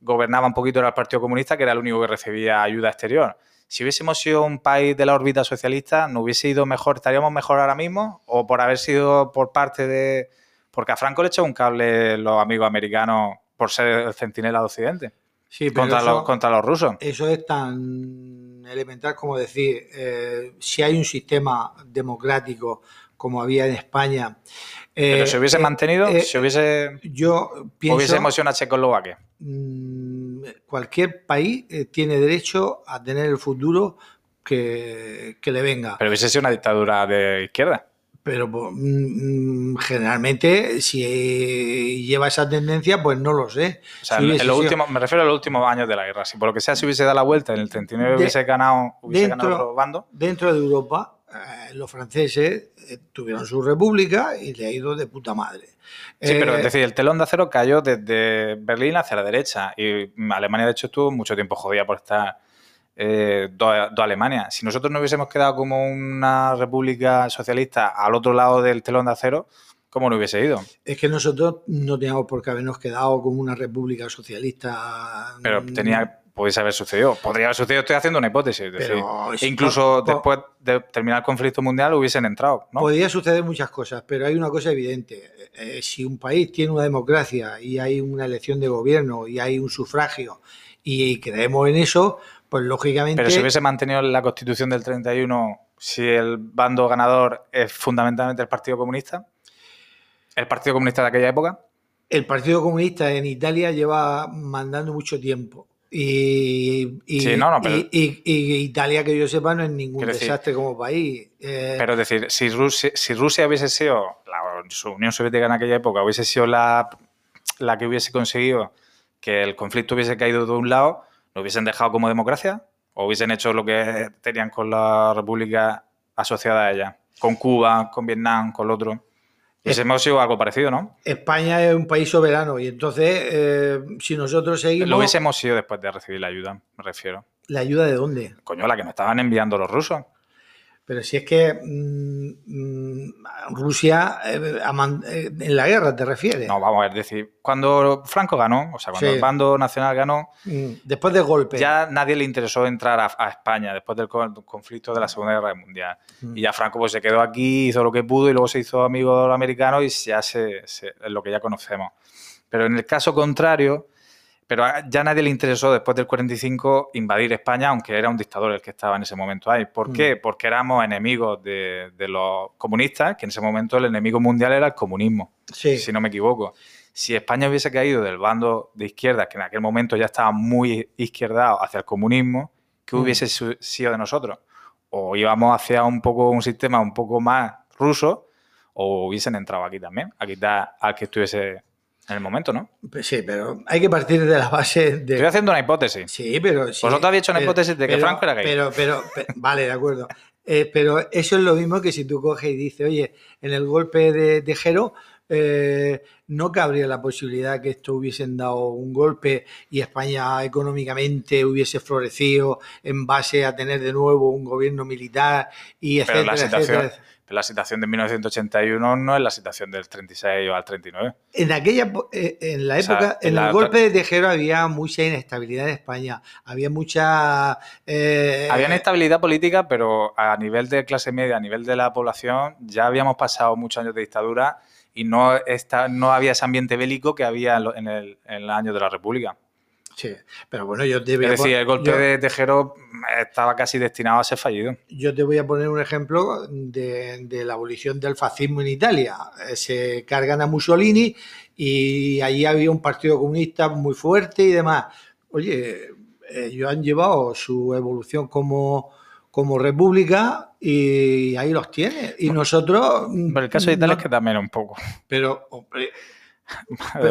gobernaba un poquito era el Partido Comunista, que era el único que recibía ayuda exterior. Si hubiésemos sido un país de la órbita socialista, ¿no hubiese ido mejor? ¿Estaríamos mejor ahora mismo? ¿O por haber sido por parte de...? Porque a Franco le echó un cable los amigos americanos por ser el centinela de Occidente Sí, pero contra, eso, los, contra los rusos. eso es tan elemental como decir, eh, si hay un sistema democrático como había en España. Eh, Pero si hubiese eh, mantenido, eh, si hubiese... yo pienso... Hubiésemos una Checoslovaquia. mm, cualquier país eh, tiene derecho a tener el futuro que, que le venga. Pero hubiese sido una dictadura de izquierda. Pero mm, mm, generalmente, si lleva esa tendencia, pues no lo sé. O sea, Si en, sido- últimos, me refiero a los últimos años de la guerra. Si por lo que sea se hubiese dado la vuelta en el 39 De- hubiese ganado, hubiese dentro- ganado otro bando. Dentro de Europa, eh, los franceses eh, tuvieron su república y le ha ido de puta madre. Sí, pero Eh, es decir, el telón de acero cayó desde Berlín hacia la derecha. Y Alemania, de hecho, estuvo mucho tiempo jodida por estar eh, dos dos Alemania. Si nosotros no hubiésemos quedado como una república socialista al otro lado del telón de acero, ¿cómo no hubiese ido? Es que nosotros no teníamos por qué habernos quedado como una república socialista. Pero mm, tenía, pudiese haber sucedido. Podría haber sucedido, estoy haciendo una hipótesis. decir, si- incluso después de terminar el conflicto mundial hubiesen entrado, ¿no? Podría suceder muchas cosas, pero hay una cosa evidente. Eh, si un país tiene una democracia y hay una elección de gobierno y hay un sufragio y creemos en eso, pues lógicamente... Pero si hubiese mantenido la constitución del 31, si el bando ganador es fundamentalmente el Partido Comunista, el Partido Comunista de aquella época, El Partido Comunista en Italia lleva mandando mucho tiempo. Y, y- Sí, no, no, pero- y- y- y Italia, que yo sepa, no es ningún decir- desastre como país. Eh, pero es decir, si Rusia, si Rusia hubiese sido, la su Unión Soviética en aquella época, hubiese sido la, la que hubiese conseguido que el conflicto hubiese caído de un lado, ¿lo hubiesen dejado como democracia? ¿O hubiesen hecho lo que tenían con la República asociada a ella? Con Cuba, con Vietnam, con el otro. Hubiésemos sido algo parecido, ¿no? España es un país soberano y entonces, eh, si nosotros seguimos... Lo hubiésemos sido después de recibir la ayuda, me refiero. ¿La ayuda de dónde? Coño, la que nos estaban enviando los rusos. Pero si es que mm, mm, Rusia eh, eh, en la guerra te refieres. No, vamos a ver, decir, cuando Franco ganó, o sea, cuando Sí. el bando nacional ganó, Mm, Después del golpe. ya nadie le interesó entrar a, a España después del con- conflicto de la Segunda Guerra Mundial. Mm. Y ya Franco pues se quedó aquí, hizo lo que pudo y luego se hizo amigo de los americanos y ya se, se- es lo que ya conocemos. Pero en el caso contrario, pero a- ya nadie le interesó después del 45 invadir España, aunque era un dictador el que estaba en ese momento ahí. ¿Por Mm. qué? Porque éramos enemigos de, de los comunistas, que en ese momento el enemigo mundial era el comunismo Sí. si no me equivoco. Si España hubiese caído del bando de izquierda, que en aquel momento ya estaba muy izquierdado hacia el comunismo, ¿qué Mm. hubiese sido de nosotros? O íbamos hacia un poco un sistema un poco más ruso, o hubiesen entrado aquí también, a quitar al que estuviese En el momento, ¿no? Pues sí, pero hay que partir de la base de... Estoy haciendo una hipótesis. Sí, pero... sí, Vosotros habéis hecho una pero- hipótesis de que pero- Franco era gay. Pero, pero, pe- vale, de acuerdo. Eh, pero eso es lo mismo que si tú coges y dices, oye, en el golpe de Tejero eh, no cabría la posibilidad que esto hubiesen dado un golpe y España económicamente hubiese florecido en base a tener de nuevo un gobierno militar y Pero etcétera, etcétera. Pero la situación de 1981 no es la situación del 36 o al 39. En aquella eh, en la O sea, época, en en la- el golpe de Tejero había mucha inestabilidad en España, había mucha eh, Había inestabilidad política, pero a nivel de clase media, a nivel de la población, ya habíamos pasado muchos años de dictadura y no, está, no había ese ambiente bélico que había en el, en el año de la República. Sí, pero bueno, yo te voy Es a decir, el golpe yo- de Tejero estaba casi destinado a ser fallido. Yo te voy a poner un ejemplo de, de la abolición del fascismo en Italia. Eh, Se cargan a Mussolini y allí había un partido comunista muy fuerte y demás. Oye, ellos han llevado su evolución como, como república y ahí los tiene. Y nosotros... Pero el caso de Italia no- es que también un poco, Pero, hombre,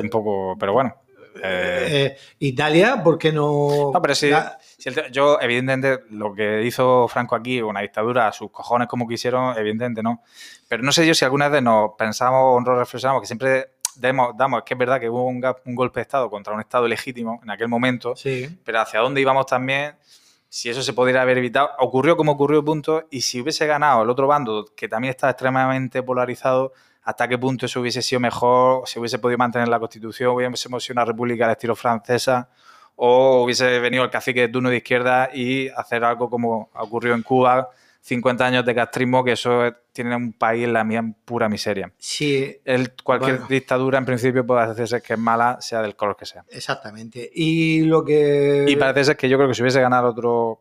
un poco, pero bueno. Eh, eh, Italia, ¿por qué no...? No, pero sí, la- el yo, evidentemente, lo que hizo Franco aquí, una dictadura, a sus cojones como quisieron, evidentemente no. Pero no sé yo si alguna vez nos pensamos o nos reflexionamos que siempre demos, damos, que es verdad que hubo un, golpe de Estado contra un Estado legítimo en aquel momento, sí. pero hacia dónde íbamos también, si eso se podría haber evitado, ocurrió como ocurrió, punto, y si hubiese ganado el otro bando, que también está extremadamente polarizado, hasta qué punto eso hubiese sido mejor, si hubiese podido mantener la Constitución, hubiésemos sido una república al estilo francesa, o hubiese venido el cacique de turno de izquierda y hacer algo como ocurrió en Cuba, 50 años de castrismo, que eso es- tiene un país en la mía pura miseria. Sí, El, cualquier Bueno. dictadura, en principio, puede hacerse que es mala, sea del color que sea. exactamente. Y lo que... Y parece ser que yo creo que si hubiese ganado otro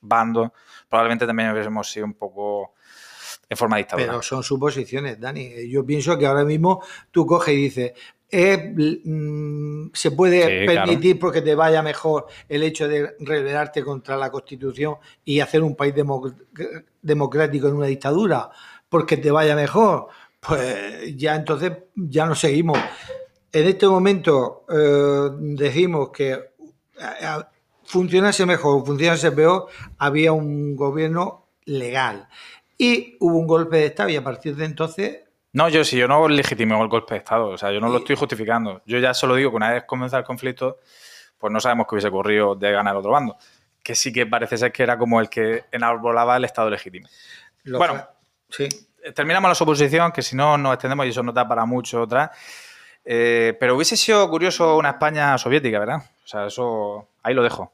bando, probablemente también hubiésemos sido un poco en forma dictadura. Pero son suposiciones, Dani. Yo pienso que ahora mismo tú coges y dices, eh, mm, se puede Sí, permitir porque te vaya mejor el hecho de rebelarte contra la Constitución y hacer un país democ- democrático en una dictadura porque te vaya mejor. Pues ya entonces ya no seguimos. En este momento eh, decimos que eh, eh, funcionase mejor o funcionase peor, había un gobierno legal. Y hubo un golpe de Estado y a partir de entonces, No, yo sí, yo no legitimo el golpe de Estado, o sea, yo no lo estoy justificando. Yo ya solo digo que una vez comenzado el conflicto, pues no sabemos qué hubiese ocurrido de ganar el otro bando. Que sí que parece ser que era como el que enarbolaba el Estado legítimo. lo Bueno. fra- sí, Eh, Terminamos la suposición, que si no nos extendemos y eso nos da para mucho otra. Eh, pero hubiese sido curioso una España soviética, ¿verdad? O sea, eso ahí lo dejo.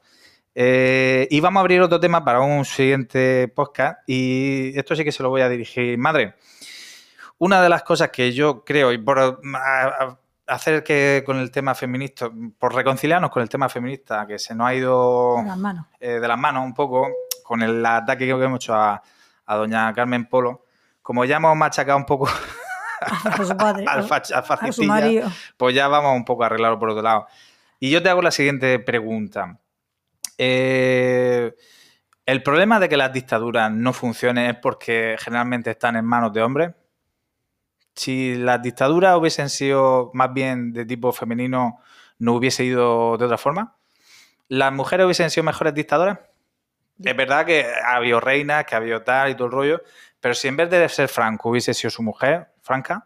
Eh, y vamos a abrir otro tema para un siguiente podcast. Y esto sí que se lo voy a dirigir, madre. Una de las cosas que yo creo, y por a- a- hacer que con el tema feminista, por reconciliarnos con el tema feminista, que se nos ha ido Con las manos. eh, de las manos un poco con el ataque que hemos hecho a, a doña Carmen Polo. Como ya hemos machacado un poco A su padre. al, al pues ya vamos un poco a arreglarlo por otro lado. Y yo te hago la siguiente pregunta. Eh, ¿El problema de que las dictaduras no funcionen es porque generalmente están en manos de hombres? Si las dictaduras hubiesen sido más bien de tipo femenino, ¿no hubiese ido de otra forma? ¿Las mujeres hubiesen sido mejores dictadoras? Es verdad que ha habido reinas, que ha habido tal y todo el rollo, pero si en vez de ser Franco hubiese sido su mujer, Franca,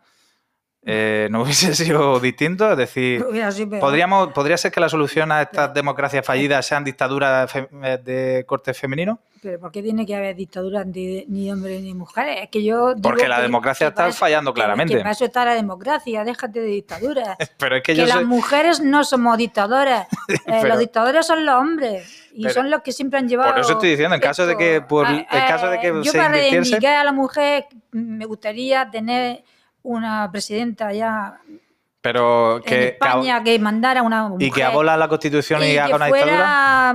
eh, no hubiese sido distinto. Es decir. ¿podríamos, ¿podría ser que la solución a estas democracias fallidas sean dictaduras eh, de corte femenino? Pero ¿por qué tiene que haber dictaduras ni, ni hombres ni mujeres? Es que yo digo Porque la que- democracia que para está eso- fallando claramente. Que para eso está la democracia, déjate de dictaduras. Pero es que, yo las soy- mujeres no somos dictadoras. Eh, Pero- los dictadores son los hombres y Pero- son los que siempre han llevado. Por eso estoy diciendo, en caso de que- por- Ah, en caso de que yo se para invirtiese- reivindicar a la mujer me gustaría tener una presidenta ya pero en que, España que, mandara una mujer y que abola la constitución y, y haga que una dictadura. fuera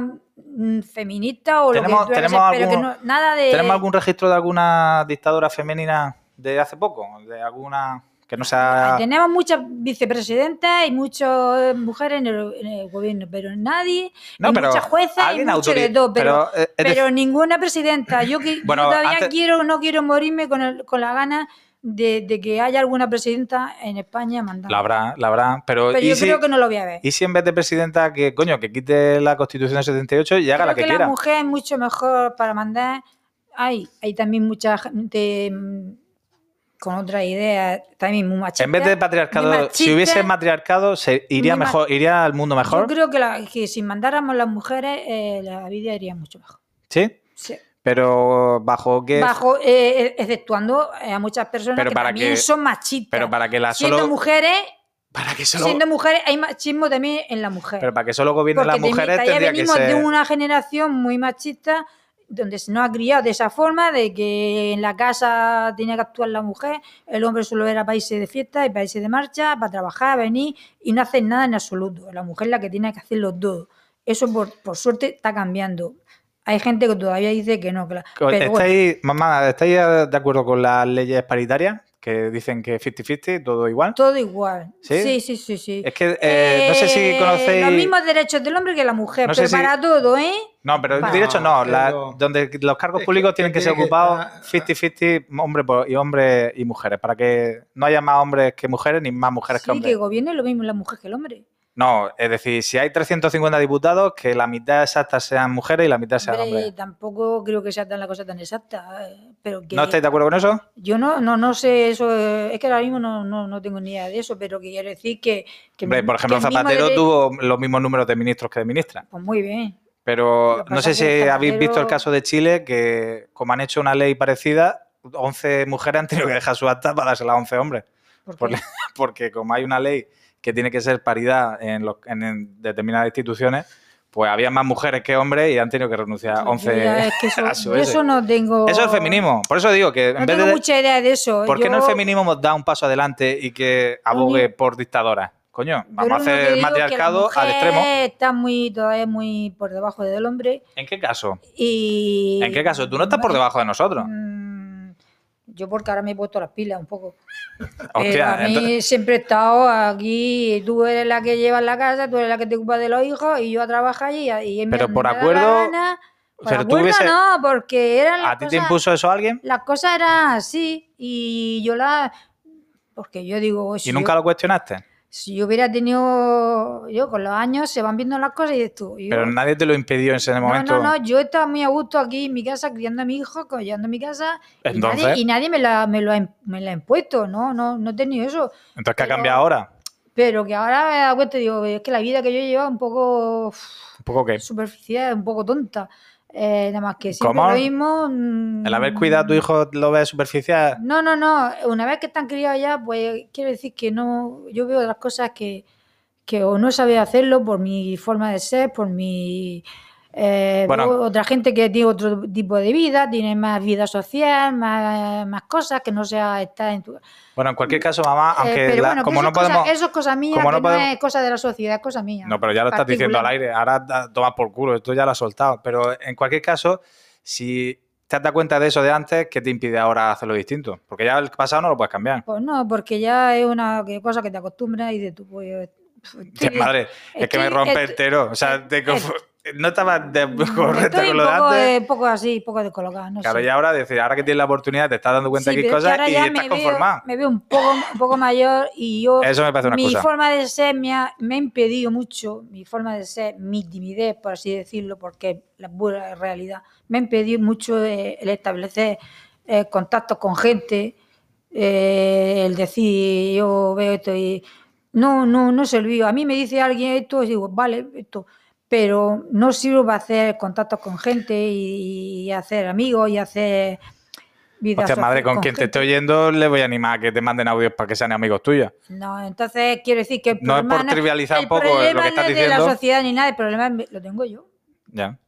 mm, feminista o lo ¿Tenemos- que tú tenemos que algún- no, nada de ¿Tenemos algún registro de alguna dictadura femenina de hace poco? De alguna que no sea. Tenemos muchas vicepresidentas y muchas mujeres en el, en el gobierno, pero nadie, No, y pero muchas juezas y alguien mucho de todo, pero, pero, eh, pero ninguna presidenta. Yo, que, yo todavía antes- quiero, no quiero morirme con, el- con la gana de, de que haya alguna presidenta en España mandando. La habrá, la habrá. Pero, Pero ¿y, yo si, creo que no lo voy a ver. ¿y si en vez de presidenta, que coño, que quite la constitución del 78 y haga creo la que, que quiera? la mujer es mucho mejor para mandar. Hay, hay también mucha gente mm, con otras ideas, también muy machistas. En vez de patriarcado, si hubiese matriarcado, se iría mejor, iría al mundo Yo mejor. creo que, la- que si mandáramos las mujeres, eh, la vida iría mucho mejor. Sí, Sí. Pero bajo qué. Bajo, eh, exceptuando a muchas personas Pero que para también que- son machistas. pero para que la siendo solo. mujeres, Para que solo. siendo mujeres, hay machismo también en la mujer. Pero para que solo gobiernen las mujeres ya tendría que venimos ser. de una generación muy machista donde se nos ha criado de esa forma, de que en la casa tenía que actuar la mujer, el hombre solo era para irse de fiesta y para irse de marcha, para trabajar, venir y no hacer nada en absoluto. La mujer es la que tiene que hacerlo todo. Eso por, por suerte está cambiando. Hay gente que todavía dice que no, que la- pero bueno, ¿Estáis, mamá, ¿estáis de acuerdo con las leyes paritarias? Que dicen que 50-50, todo igual. todo igual. ¿Sí? Sí, sí, sí, sí. Es que eh, no sé si Eh, conocéis. Los mismos derechos del hombre que la mujer, No sé pero si- para todo, ¿eh? No, pero en Vale. derecho no. la- donde los cargos Es que- públicos tienen que, que ser ocupados estar- 50-50 hombres por- y hombres y mujeres. Para que no haya más hombres que mujeres ni más mujeres que Sí, hombres. que gobierne lo mismo la mujer que el hombre. No, es decir, si hay 350 diputados, que la mitad exacta sean mujeres y la mitad sean Hombre, hombres. tampoco creo que sea tan la cosa tan exacta. eh, Pero que ¿No estáis de acuerdo con eso? Yo no, no, no sé eso, eh, es que ahora mismo no, no, no tengo ni idea de eso, pero quiero decir que... que Hombre, por ejemplo, que Zapatero tuvo los mismos números de ministros que de ministras. Pues muy bien. Pero no sé si habéis visto el caso de Chile, que como han hecho una ley parecida, 11 mujeres han tenido que dejar su acta para a 11 hombres. Porque, Por- Porque como hay una ley que tiene que ser paridad en, los- en- en determinadas instituciones, pues había más mujeres que hombres y han tenido que renunciar a yo 11 ya es que eso, a su eso no tengo... Eso es feminismo. Por eso digo que en No vez tengo de... mucha idea de eso. ¿Por qué no el feminismo da un paso adelante y que abogue por dictadoras? Coño, yo vamos a hacer la matriarcado al extremo. Está muy, todavía muy por debajo del hombre ¿En qué caso? y... ¿En qué caso? Tú no estás por debajo de nosotros. Mm, Yo porque ahora me he puesto las pilas un poco. Pero Hostia, a mí entonces- siempre he estado aquí, tú eres la que llevas la casa, tú eres la que te ocupas de los hijos y yo a trabajar y, y Pero me- por me da la acuerdo- gana. Por pero tú acuerdo hubiese- no, porque eran las ¿A ti te impuso eso alguien? las cosas eran así y yo la... Porque yo digo, si, ¿Y nunca yo, lo cuestionaste? Si yo hubiera tenido, yo con los años se van viendo las cosas y dices tú, yo- Pero nadie te lo impidió en ese momento. no, no, no, yo estaba muy a gusto aquí en mi casa, criando a mi hijo, collando mi casa, y Entonces- nadie, y nadie me, la, me, lo ha, me la ha impuesto, no, no, no he tenido eso. Entonces, ¿qué ha cambiado ahora? Pero que ahora me he dado cuenta, digo, es que la vida que yo llevo es un poco Un poco que superficial, un poco tonta. Eh, nada más que siempre ¿Cómo? lo mismo. mm, el haber cuidado a tu hijo lo ves superficial. No, no, no. Una vez que están criados ya, pues quiero decir que no. Yo veo las cosas que, que o no sabía hacerlo por mi forma de ser, por mi. Eh, Bueno. otra gente que tiene otro tipo de vida, tiene más vida social, más, más cosas, que no sea estar en tu. Bueno, en cualquier caso, mamá, Eh, aunque pero la- bueno, que como no cosa- podemos. eso es cosa mía, como que no, podemos- es cosa de la sociedad, es cosa mía. No, pero ya lo estás diciendo al aire. Ahora da- toma por culo, esto ya lo has soltado. Pero en cualquier caso, si te has dado cuenta de eso de antes, ¿qué te impide ahora hacerlo distinto? Porque ya el pasado no lo puedes cambiar. Pues no, porque ya es una cosa que te acostumbras y de tu pues. madre, es que me rompe entero. O sea, te no estaba de correcta Estoy con un poco, antes. eh, poco así, poco descolocada, no Claro, sé. y ahora decir, ahora que tienes la oportunidad, te estás dando cuenta Sí, de que cosas y ya estás me conformado. Veo, me veo un poco, un poco mayor y yo. Eso me parece una mi forma de ser me ha, me ha impedido mucho, mi forma de ser, mi timidez, por así decirlo, porque es la pura realidad, me ha impedido mucho eh, el establecer eh, contactos con gente, eh, el decir yo veo esto y. No, no, no sirvió. A mí me dice alguien esto y digo, vale, esto. Pero no sirve para hacer contactos con gente y, y hacer amigos y hacer vida Hostia, madre, social con quien te esté oyendo, le voy a animar a que te manden audios para que sean amigos tuyos. No, entonces quiero decir que No es por trivializar un poco lo que estás no es de diciendo. la sociedad ni nada, el problema lo tengo yo. Ya.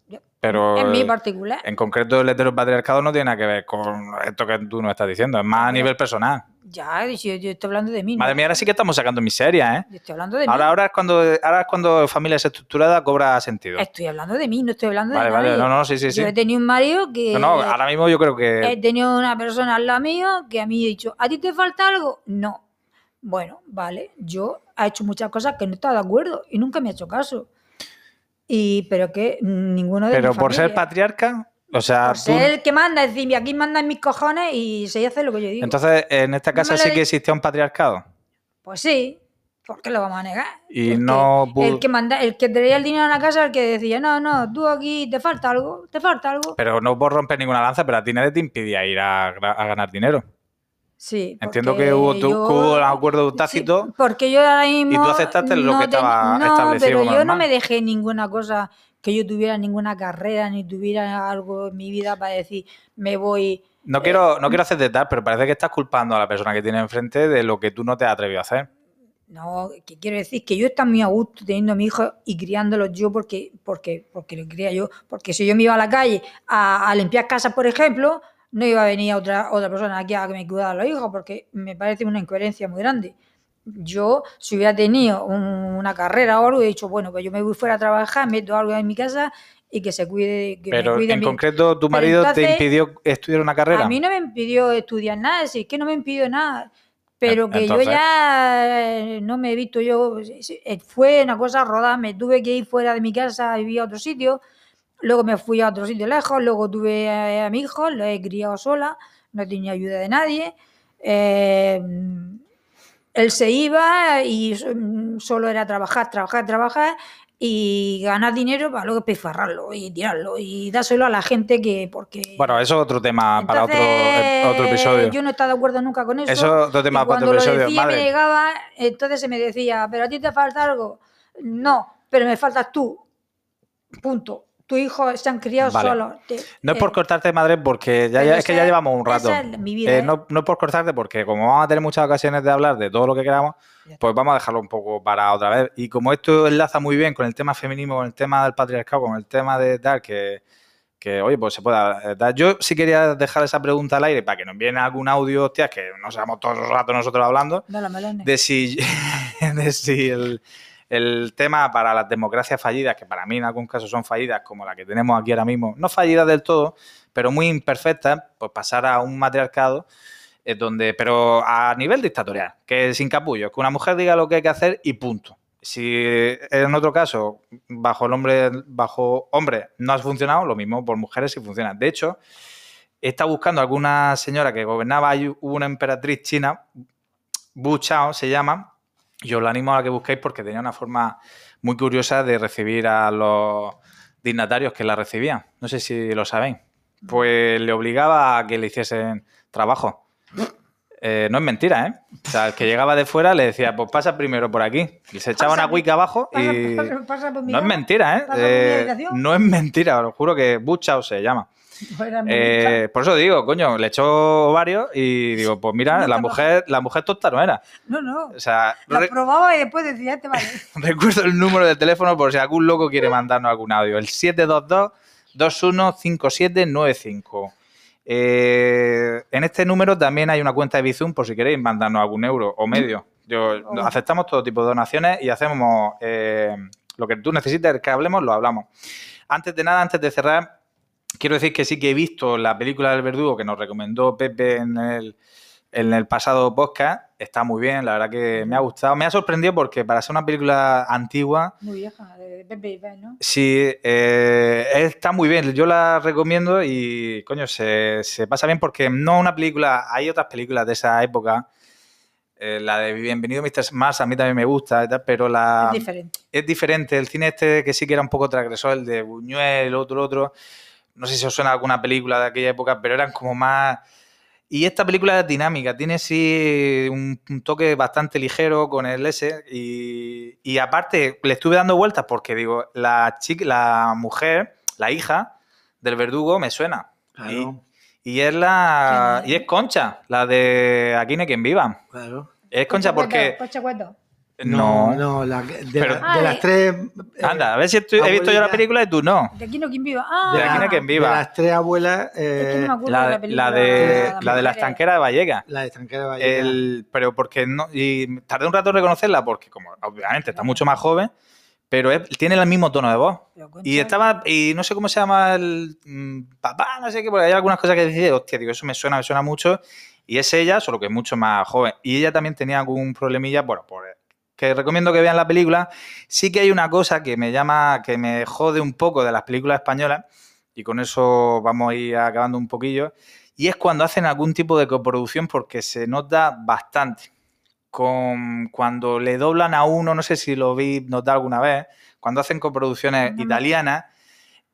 Pero en mi particular. en concreto el heteropatriarcado no tiene nada que ver con esto que tú nos estás diciendo, es más a nivel personal. Ya, yo, yo estoy hablando de mí. ¿no? Madre mía, ahora sí que estamos sacando miserias, ¿eh? Yo estoy hablando de Ahora, mí. ahora es cuando ahora es cuando familia es estructurada cobra sentido. Estoy hablando de mí, no estoy hablando Vale, de vale, nadie. no, no, sí, sí, sí. Yo he tenido un marido que... No, no, ahora mismo yo creo He que tenido una persona al lado mío que a mí ha dicho, ¿a ti te falta algo? No. Bueno, vale, yo he hecho muchas cosas que no estaba de acuerdo y nunca me ha hecho caso. Y, pero que ninguno de pero mi por ser patriarca O sea, Por tú- ser el que manda, es decir, aquí mandan mis cojones y se hace lo que yo digo. entonces en esta casa sí que existía un patriarcado. Pues sí, ¿por qué lo vamos a negar? Y Porque no El que, manda, el que traía el dinero a la casa, el que decía, no, no, tú aquí te falta algo, te falta algo. Pero no por romper ninguna lanza, pero a ti nadie te impidía ir a ganar dinero. Sí. Entiendo que hubo, tu- yo- que hubo un acuerdo tácito. Sí, porque yo ahora mismo. tú aceptaste lo que ten- estaba no, establecido pero yo no me dejé ninguna cosa que yo tuviera ninguna carrera ni tuviera algo en mi vida para decir, me voy. No quiero, no quiero hacerte tal, pero parece que estás culpando a la persona que tiene enfrente de lo que tú no te has atrevido a hacer. No, que quiero decir que yo estaba muy a gusto teniendo a mi hijo y criándolos yo porque, porque, porque lo cría yo. Porque si yo me iba a la calle a, a limpiar casas, por ejemplo, no iba a venir otra, otra persona aquí a que me cuidara los hijos, porque me parece una incoherencia muy grande. Yo, si hubiera tenido un- una carrera o algo, he dicho, bueno, pues yo me voy fuera a trabajar, meto algo en mi casa y que se cuide, que me Pero cuide en mi- concreto, tu marido te impidió estudiar una carrera. a mí no me impidió estudiar nada, si es que no me impidió nada. Pero que Entonces- yo ya eh, no me he visto yo. eh, Fue una cosa rodada, me tuve que ir fuera de mi casa a vivir a otro sitio. Luego me fui a otro sitio lejos. Luego tuve a, a mi hijo, lo he criado sola, no tenía ayuda de nadie. Eh, él se iba y so- solo era trabajar, trabajar, trabajar y ganar dinero para luego despilfarrarlo y tirarlo y dárselo a la gente que. porque Bueno, eso es otro tema para otro, eh, otro episodio. Yo no estaba de acuerdo nunca con eso. Eso es otro tema y para otro lo episodio. decía Madre. me llegaba, entonces se me decía, pero a ti te falta algo. No, pero me faltas tú. Punto. Tu hijo se han criado Vale. solos. Te- No es por eh, cortarte, madre, porque ya, es que ya llevamos un rato. esa es mi vida, Eh, ¿eh? no, no es por cortarte, porque como vamos a tener muchas ocasiones de hablar de todo lo que queramos, pues vamos a dejarlo un poco para otra vez. Y como esto enlaza muy bien con el tema feminismo, con el tema del patriarcado, con el tema de tal, que, que oye, pues se pueda dar. Yo sí quería dejar esa pregunta al aire para que nos viene algún audio, hostias, que no seamos todo el rato nosotros hablando, de melones. de si, de si el, el tema para las democracias fallidas, que para mí en algún caso son fallidas, como la que tenemos aquí ahora mismo, no fallidas del todo, pero muy imperfectas, pues pasar a un matriarcado, eh, donde, pero a nivel dictatorial, que sin capullos, que una mujer diga lo que hay que hacer y punto. Si en otro caso, bajo el hombre, bajo hombre no ha funcionado, lo mismo por mujeres sí funciona. De hecho, he estado buscando alguna señora que gobernaba, hubo una emperatriz china, Bu Chao se llama, y os lo animo a que busquéis porque tenía una forma muy curiosa de recibir a los dignatarios que la recibían. No sé si lo sabéis. Pues le obligaba a que le hiciesen trabajo. Eh, no es mentira, ¿eh? O sea, el que llegaba de fuera le decía, pues pasa primero por aquí. Y se echaba una Pasa- cuica abajo y... pasa- pasa No es mentira, ¿eh? Eh, no es mentira, os juro que Bu Chao se llama. Eh, por eso digo, coño, le echó varios y digo, pues mira, No la te mujer, la mujer tonta no era. No, no. O sea, Lo re- probaba y después decía, este vale. recuerdo el número de teléfono por si algún loco quiere mandarnos algún audio. El 722-215795. Eh, en este número también hay una cuenta de Bizum por si queréis mandarnos algún euro o medio. Yo, Oh. aceptamos todo tipo de donaciones y hacemos eh, lo que tú necesites que hablemos, lo hablamos. Antes de nada, antes de cerrar, quiero decir que sí que he visto la película del verdugo que nos recomendó Pepe en el, en el pasado podcast. Está muy bien, la verdad que me ha gustado. Me ha sorprendido porque para ser una película antigua, Muy vieja, de Pepe y Pen, ¿no? sí, eh, está muy bien. Yo la recomiendo y, coño, se, se pasa bien porque no una película, hay otras películas de esa época. eh, la de Bienvenido Mr. Mars a mí también me gusta, pero la, es diferente. es diferente. El cine este que sí que era un poco transgresor, el de Buñuel, el otro, otro. No sé si os suena alguna película de aquella época, pero eran como más. Y esta película es dinámica, tiene sí un, un toque bastante ligero con el S. Y, y aparte, le estuve dando vueltas porque digo, la chica, la mujer, la hija del verdugo me suena. Claro, Y, y es la. ¿Quién Y es? Concha, la de Aquí no hay quien viva. claro. Es Concha porque. No. no, la- de, Pero- la- de las tres. eh, Anda, a ver si estoy- he visto yo la película y tú no. De aquí no quien viva. Ah, De aquí no quien viva. De las tres abuelas, Es que eh, no me acuerdo de La, la de- película. la de, la de la estanquera de Vallecas. la de extranjera de Vallecas. El, pero porque no. Y tardé un rato en reconocerla porque, como obviamente está mucho más joven, pero es- tiene el mismo tono de voz. Y estaba. Y no sé cómo se llama el. mm, papá, no sé qué, porque hay algunas cosas que dice, hostia, digo, eso me suena, me suena mucho. Y es ella, solo que es mucho más joven. Y ella también tenía algún problemilla, bueno, por que recomiendo que vean la película. Sí que hay una cosa que me llama, que me jode un poco de las películas españolas, y con eso vamos a ir acabando un poquillo, y es cuando hacen algún tipo de coproducción porque se nota bastante. Con, cuando le doblan a uno, no sé si lo vi notar alguna vez, cuando hacen coproducciones italianas,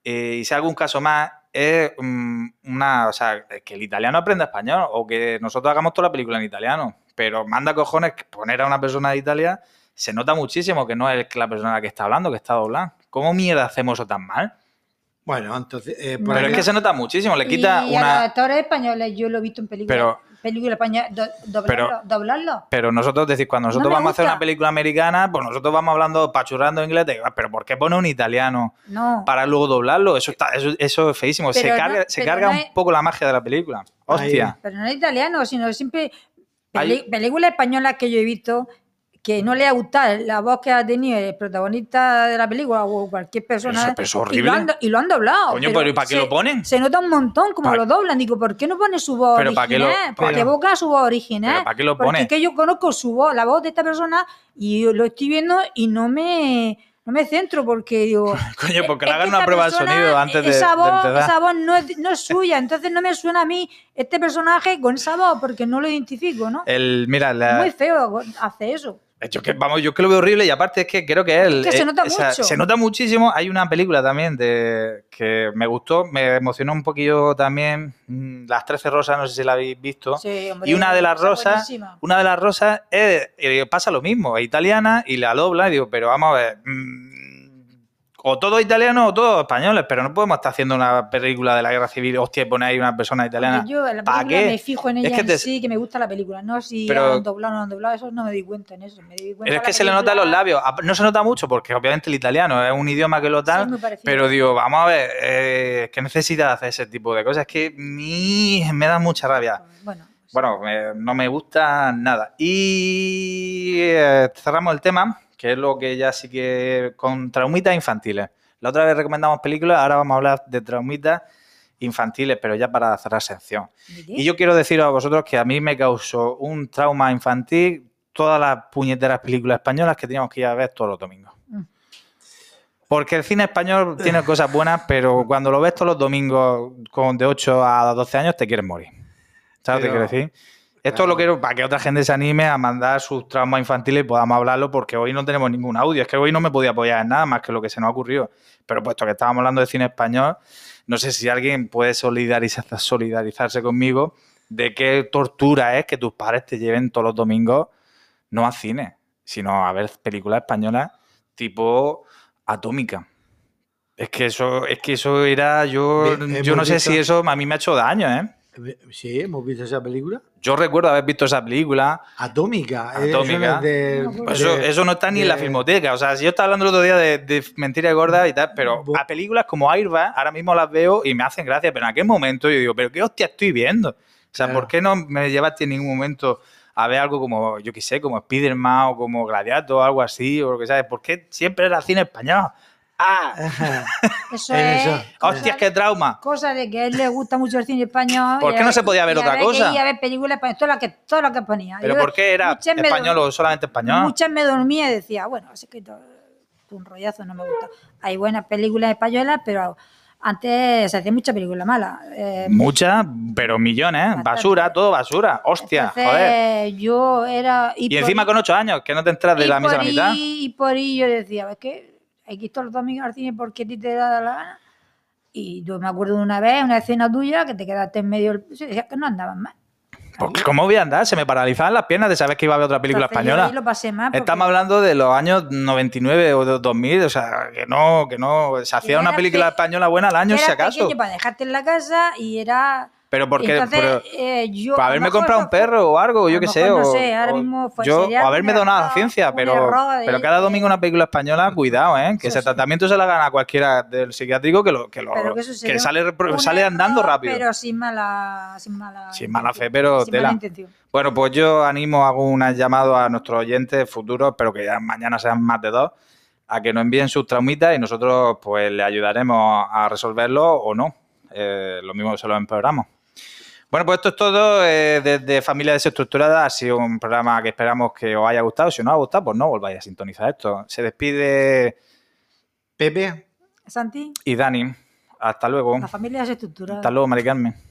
eh, y si hay algún caso más, es mm, una, o sea, que el italiano aprenda español o que nosotros hagamos toda la película en italiano. Pero manda cojones que poner a una persona de Italia, se nota muchísimo que no es la persona que está hablando, que está doblada. ¿Cómo mierda hacemos eso tan mal? Bueno, entonces, eh, por Pero es que se nota muchísimo, le quita y a los una... actores españoles, yo lo he visto en películas. Pero- películas españolas, do- doblarlo, Pero- doblarlo. Pero nosotros decís, cuando nosotros vamos a hacer una película americana, pues nosotros vamos hablando, pachurrando inglés, de, "Ah, pero ¿por qué pone un italiano No. para luego doblarlo? Eso está, eso, eso es feísimo. se no- carga, se carga no un es- poco la magia de la película. Hostia. Pero no es italiano, sino siempre Hay- películas españolas que yo he visto que no le ha gustado la voz que ha tenido el protagonista de la película o cualquier persona Eso- pero eso es y, lo han, horrible. do- y lo han doblado. Coño, pero ¿y para qué se- lo ponen? Se nota un montón como lo doblan. Digo, ¿por qué no pone su voz Pero ¿para original? para Porque qué? evoca su voz original. ¿Pero para qué lo Porque pone? es que yo conozco su voz, la voz de esta persona y lo estoy viendo y no me, no me centro porque digo... Coño, porque le hagan una prueba de sonido antes de, esa voz, empezar. Esa voz no es, no es suya, entonces no me suena a mí este personaje con esa voz porque no lo identifico, ¿no? El, mira, la- Muy feo hace eso. Yo que, vamos, yo que lo veo horrible y aparte es que creo que Es que se eh, o sea. Se nota muchísimo. Hay una película también de que me gustó, me emocionó un poquillo también. mm, Las 13 rosas, no sé si la habéis visto. Sí, hombre, y una de las rosas, buenísima. una de las rosas es, eh, pasa lo mismo, es italiana y la dobla y digo, pero vamos a ver, mm, o todos italianos o todos españoles, pero no podemos estar haciendo una película de la guerra civil, hostia, poner ahí una persona italiana. Yo en la ¿Pa' película me fijo en Es ella que en te- sí, que me gusta la película. No si Pero- han doblado o no han doblado, eso no me di cuenta en eso. Me di cuenta Pero es que se le nota los labios. A- No se nota mucho porque obviamente el italiano es un idioma que lo Sí, muy parecido. pero digo, vamos a ver, eh, ¿qué necesitas de hacer ese tipo de cosas? Es que mi, me da mucha rabia. Bueno, Bueno, me- no me gusta nada. Y eh, cerramos el tema, que es lo que ya sí que con traumitas infantiles. La otra vez recomendamos películas, ahora vamos a hablar de traumitas infantiles, pero ya para cerrar sección. Y yo quiero deciros a vosotros que a mí me causó un trauma infantil todas las puñeteras películas españolas que teníamos que ir a ver todos los domingos. Mm. Porque el cine español tiene cosas buenas, pero cuando lo ves todos los domingos con de 8 a 12 años te quieres morir. ¿Sabes lo que quiero decir? Esto lo quiero para que otra gente se anime a mandar sus traumas infantiles y podamos hablarlo porque hoy no tenemos ningún audio. Es que hoy no me podía apoyar en nada más que lo que se nos ha ocurrido. Pero puesto que estábamos hablando de cine español, no sé si alguien puede solidarizarse, solidarizarse conmigo de qué tortura es que tus padres te lleven todos los domingos no a cine, sino a ver películas españolas tipo Atómica. Es que eso, es que eso era yo, yo no sé si eso a mí me ha hecho daño, ¿eh? Sí, hemos visto esa película. Yo recuerdo haber visto esa película. Atómica. eh, Atómica. eso no de-. Pues eso, de- eso no está ni en la de- filmoteca. O sea, si yo estaba hablando el otro día de, de mentiras gordas y tal, pero a películas como Airbag, ahora mismo las veo y me hacen gracia, pero en aquel momento yo digo, ¿pero qué hostia estoy viendo? O sea, Claro. ¿por qué no me llevaste en ningún momento a ver algo como, yo qué sé, como Spider-Man o como Gladiator o algo así, o lo que sabes? ¿Por qué siempre era cine español? ¡Ah! Eso es. eso. ¡Hostias, qué trauma! Cosa de que a él le gusta mucho el cine español. ¿Por y qué no se podía ver y otra cosa? iba a ver películas españolas, todo lo que, todo lo que ponía. ¿Pero Yo por qué era español o solamente español? Muchas me dormía y decía, bueno, así que to- un rollazo no me gusta. Hay buenas películas españolas, pero antes se hacía mucha película mala. Eh, Muchas, pero millones, ¿eh? Bastante. basura, todo basura. ¡Hostia! entonces, ¡Joder! yo era... Y encima con ocho años, que no te entras de y la misma mitad. Y por ahí yo decía, es que ir todos los domingos al cine porque a ti te da la gana. Y yo me acuerdo de una vez, una escena tuya, que te quedaste en medio del piso y decías que no andaban más. Porque, ¿Cómo voy a andar? Se me paralizaban las piernas de saber que iba a ver otra película Entonces, yo española. ahí lo pasé mal. porque- Estamos hablando de los años 99 o de 2000, o sea, que no, que no, se hacía una película pe- española buena al año, si acaso. para dejarte en la casa y era... Pero porque, Entonces, pero, eh, yo, para haberme comprado un perro o algo, yo qué sé. no sé, ahora mismo fue- yo, sería o haberme donado a la ciencia, pero, de- pero cada domingo una película española, cuidado, ¿eh? Que ese tratamiento se la gana a cualquiera del psiquiátrico que lo, que lo, que que sale, sale andando rápido. Pero sin mala, sin mala, Sin mala intención. fe, pero sin mala. Bueno, pues yo animo, hago un llamado a nuestros oyentes futuros, pero que ya mañana sean más de dos, a que nos envíen sus traumitas y nosotros pues le ayudaremos a resolverlo o no. Eh, lo mismo se lo empeoramos. Bueno, pues esto es todo eh, desde Familia Desestructurada. Ha sido un programa que esperamos que os haya gustado. Si no os ha gustado, pues no volváis a sintonizar esto. Se despide Pepe, Santi, y Dani. Hasta luego. La familia es estructurada. Hasta luego, Mari Carmen.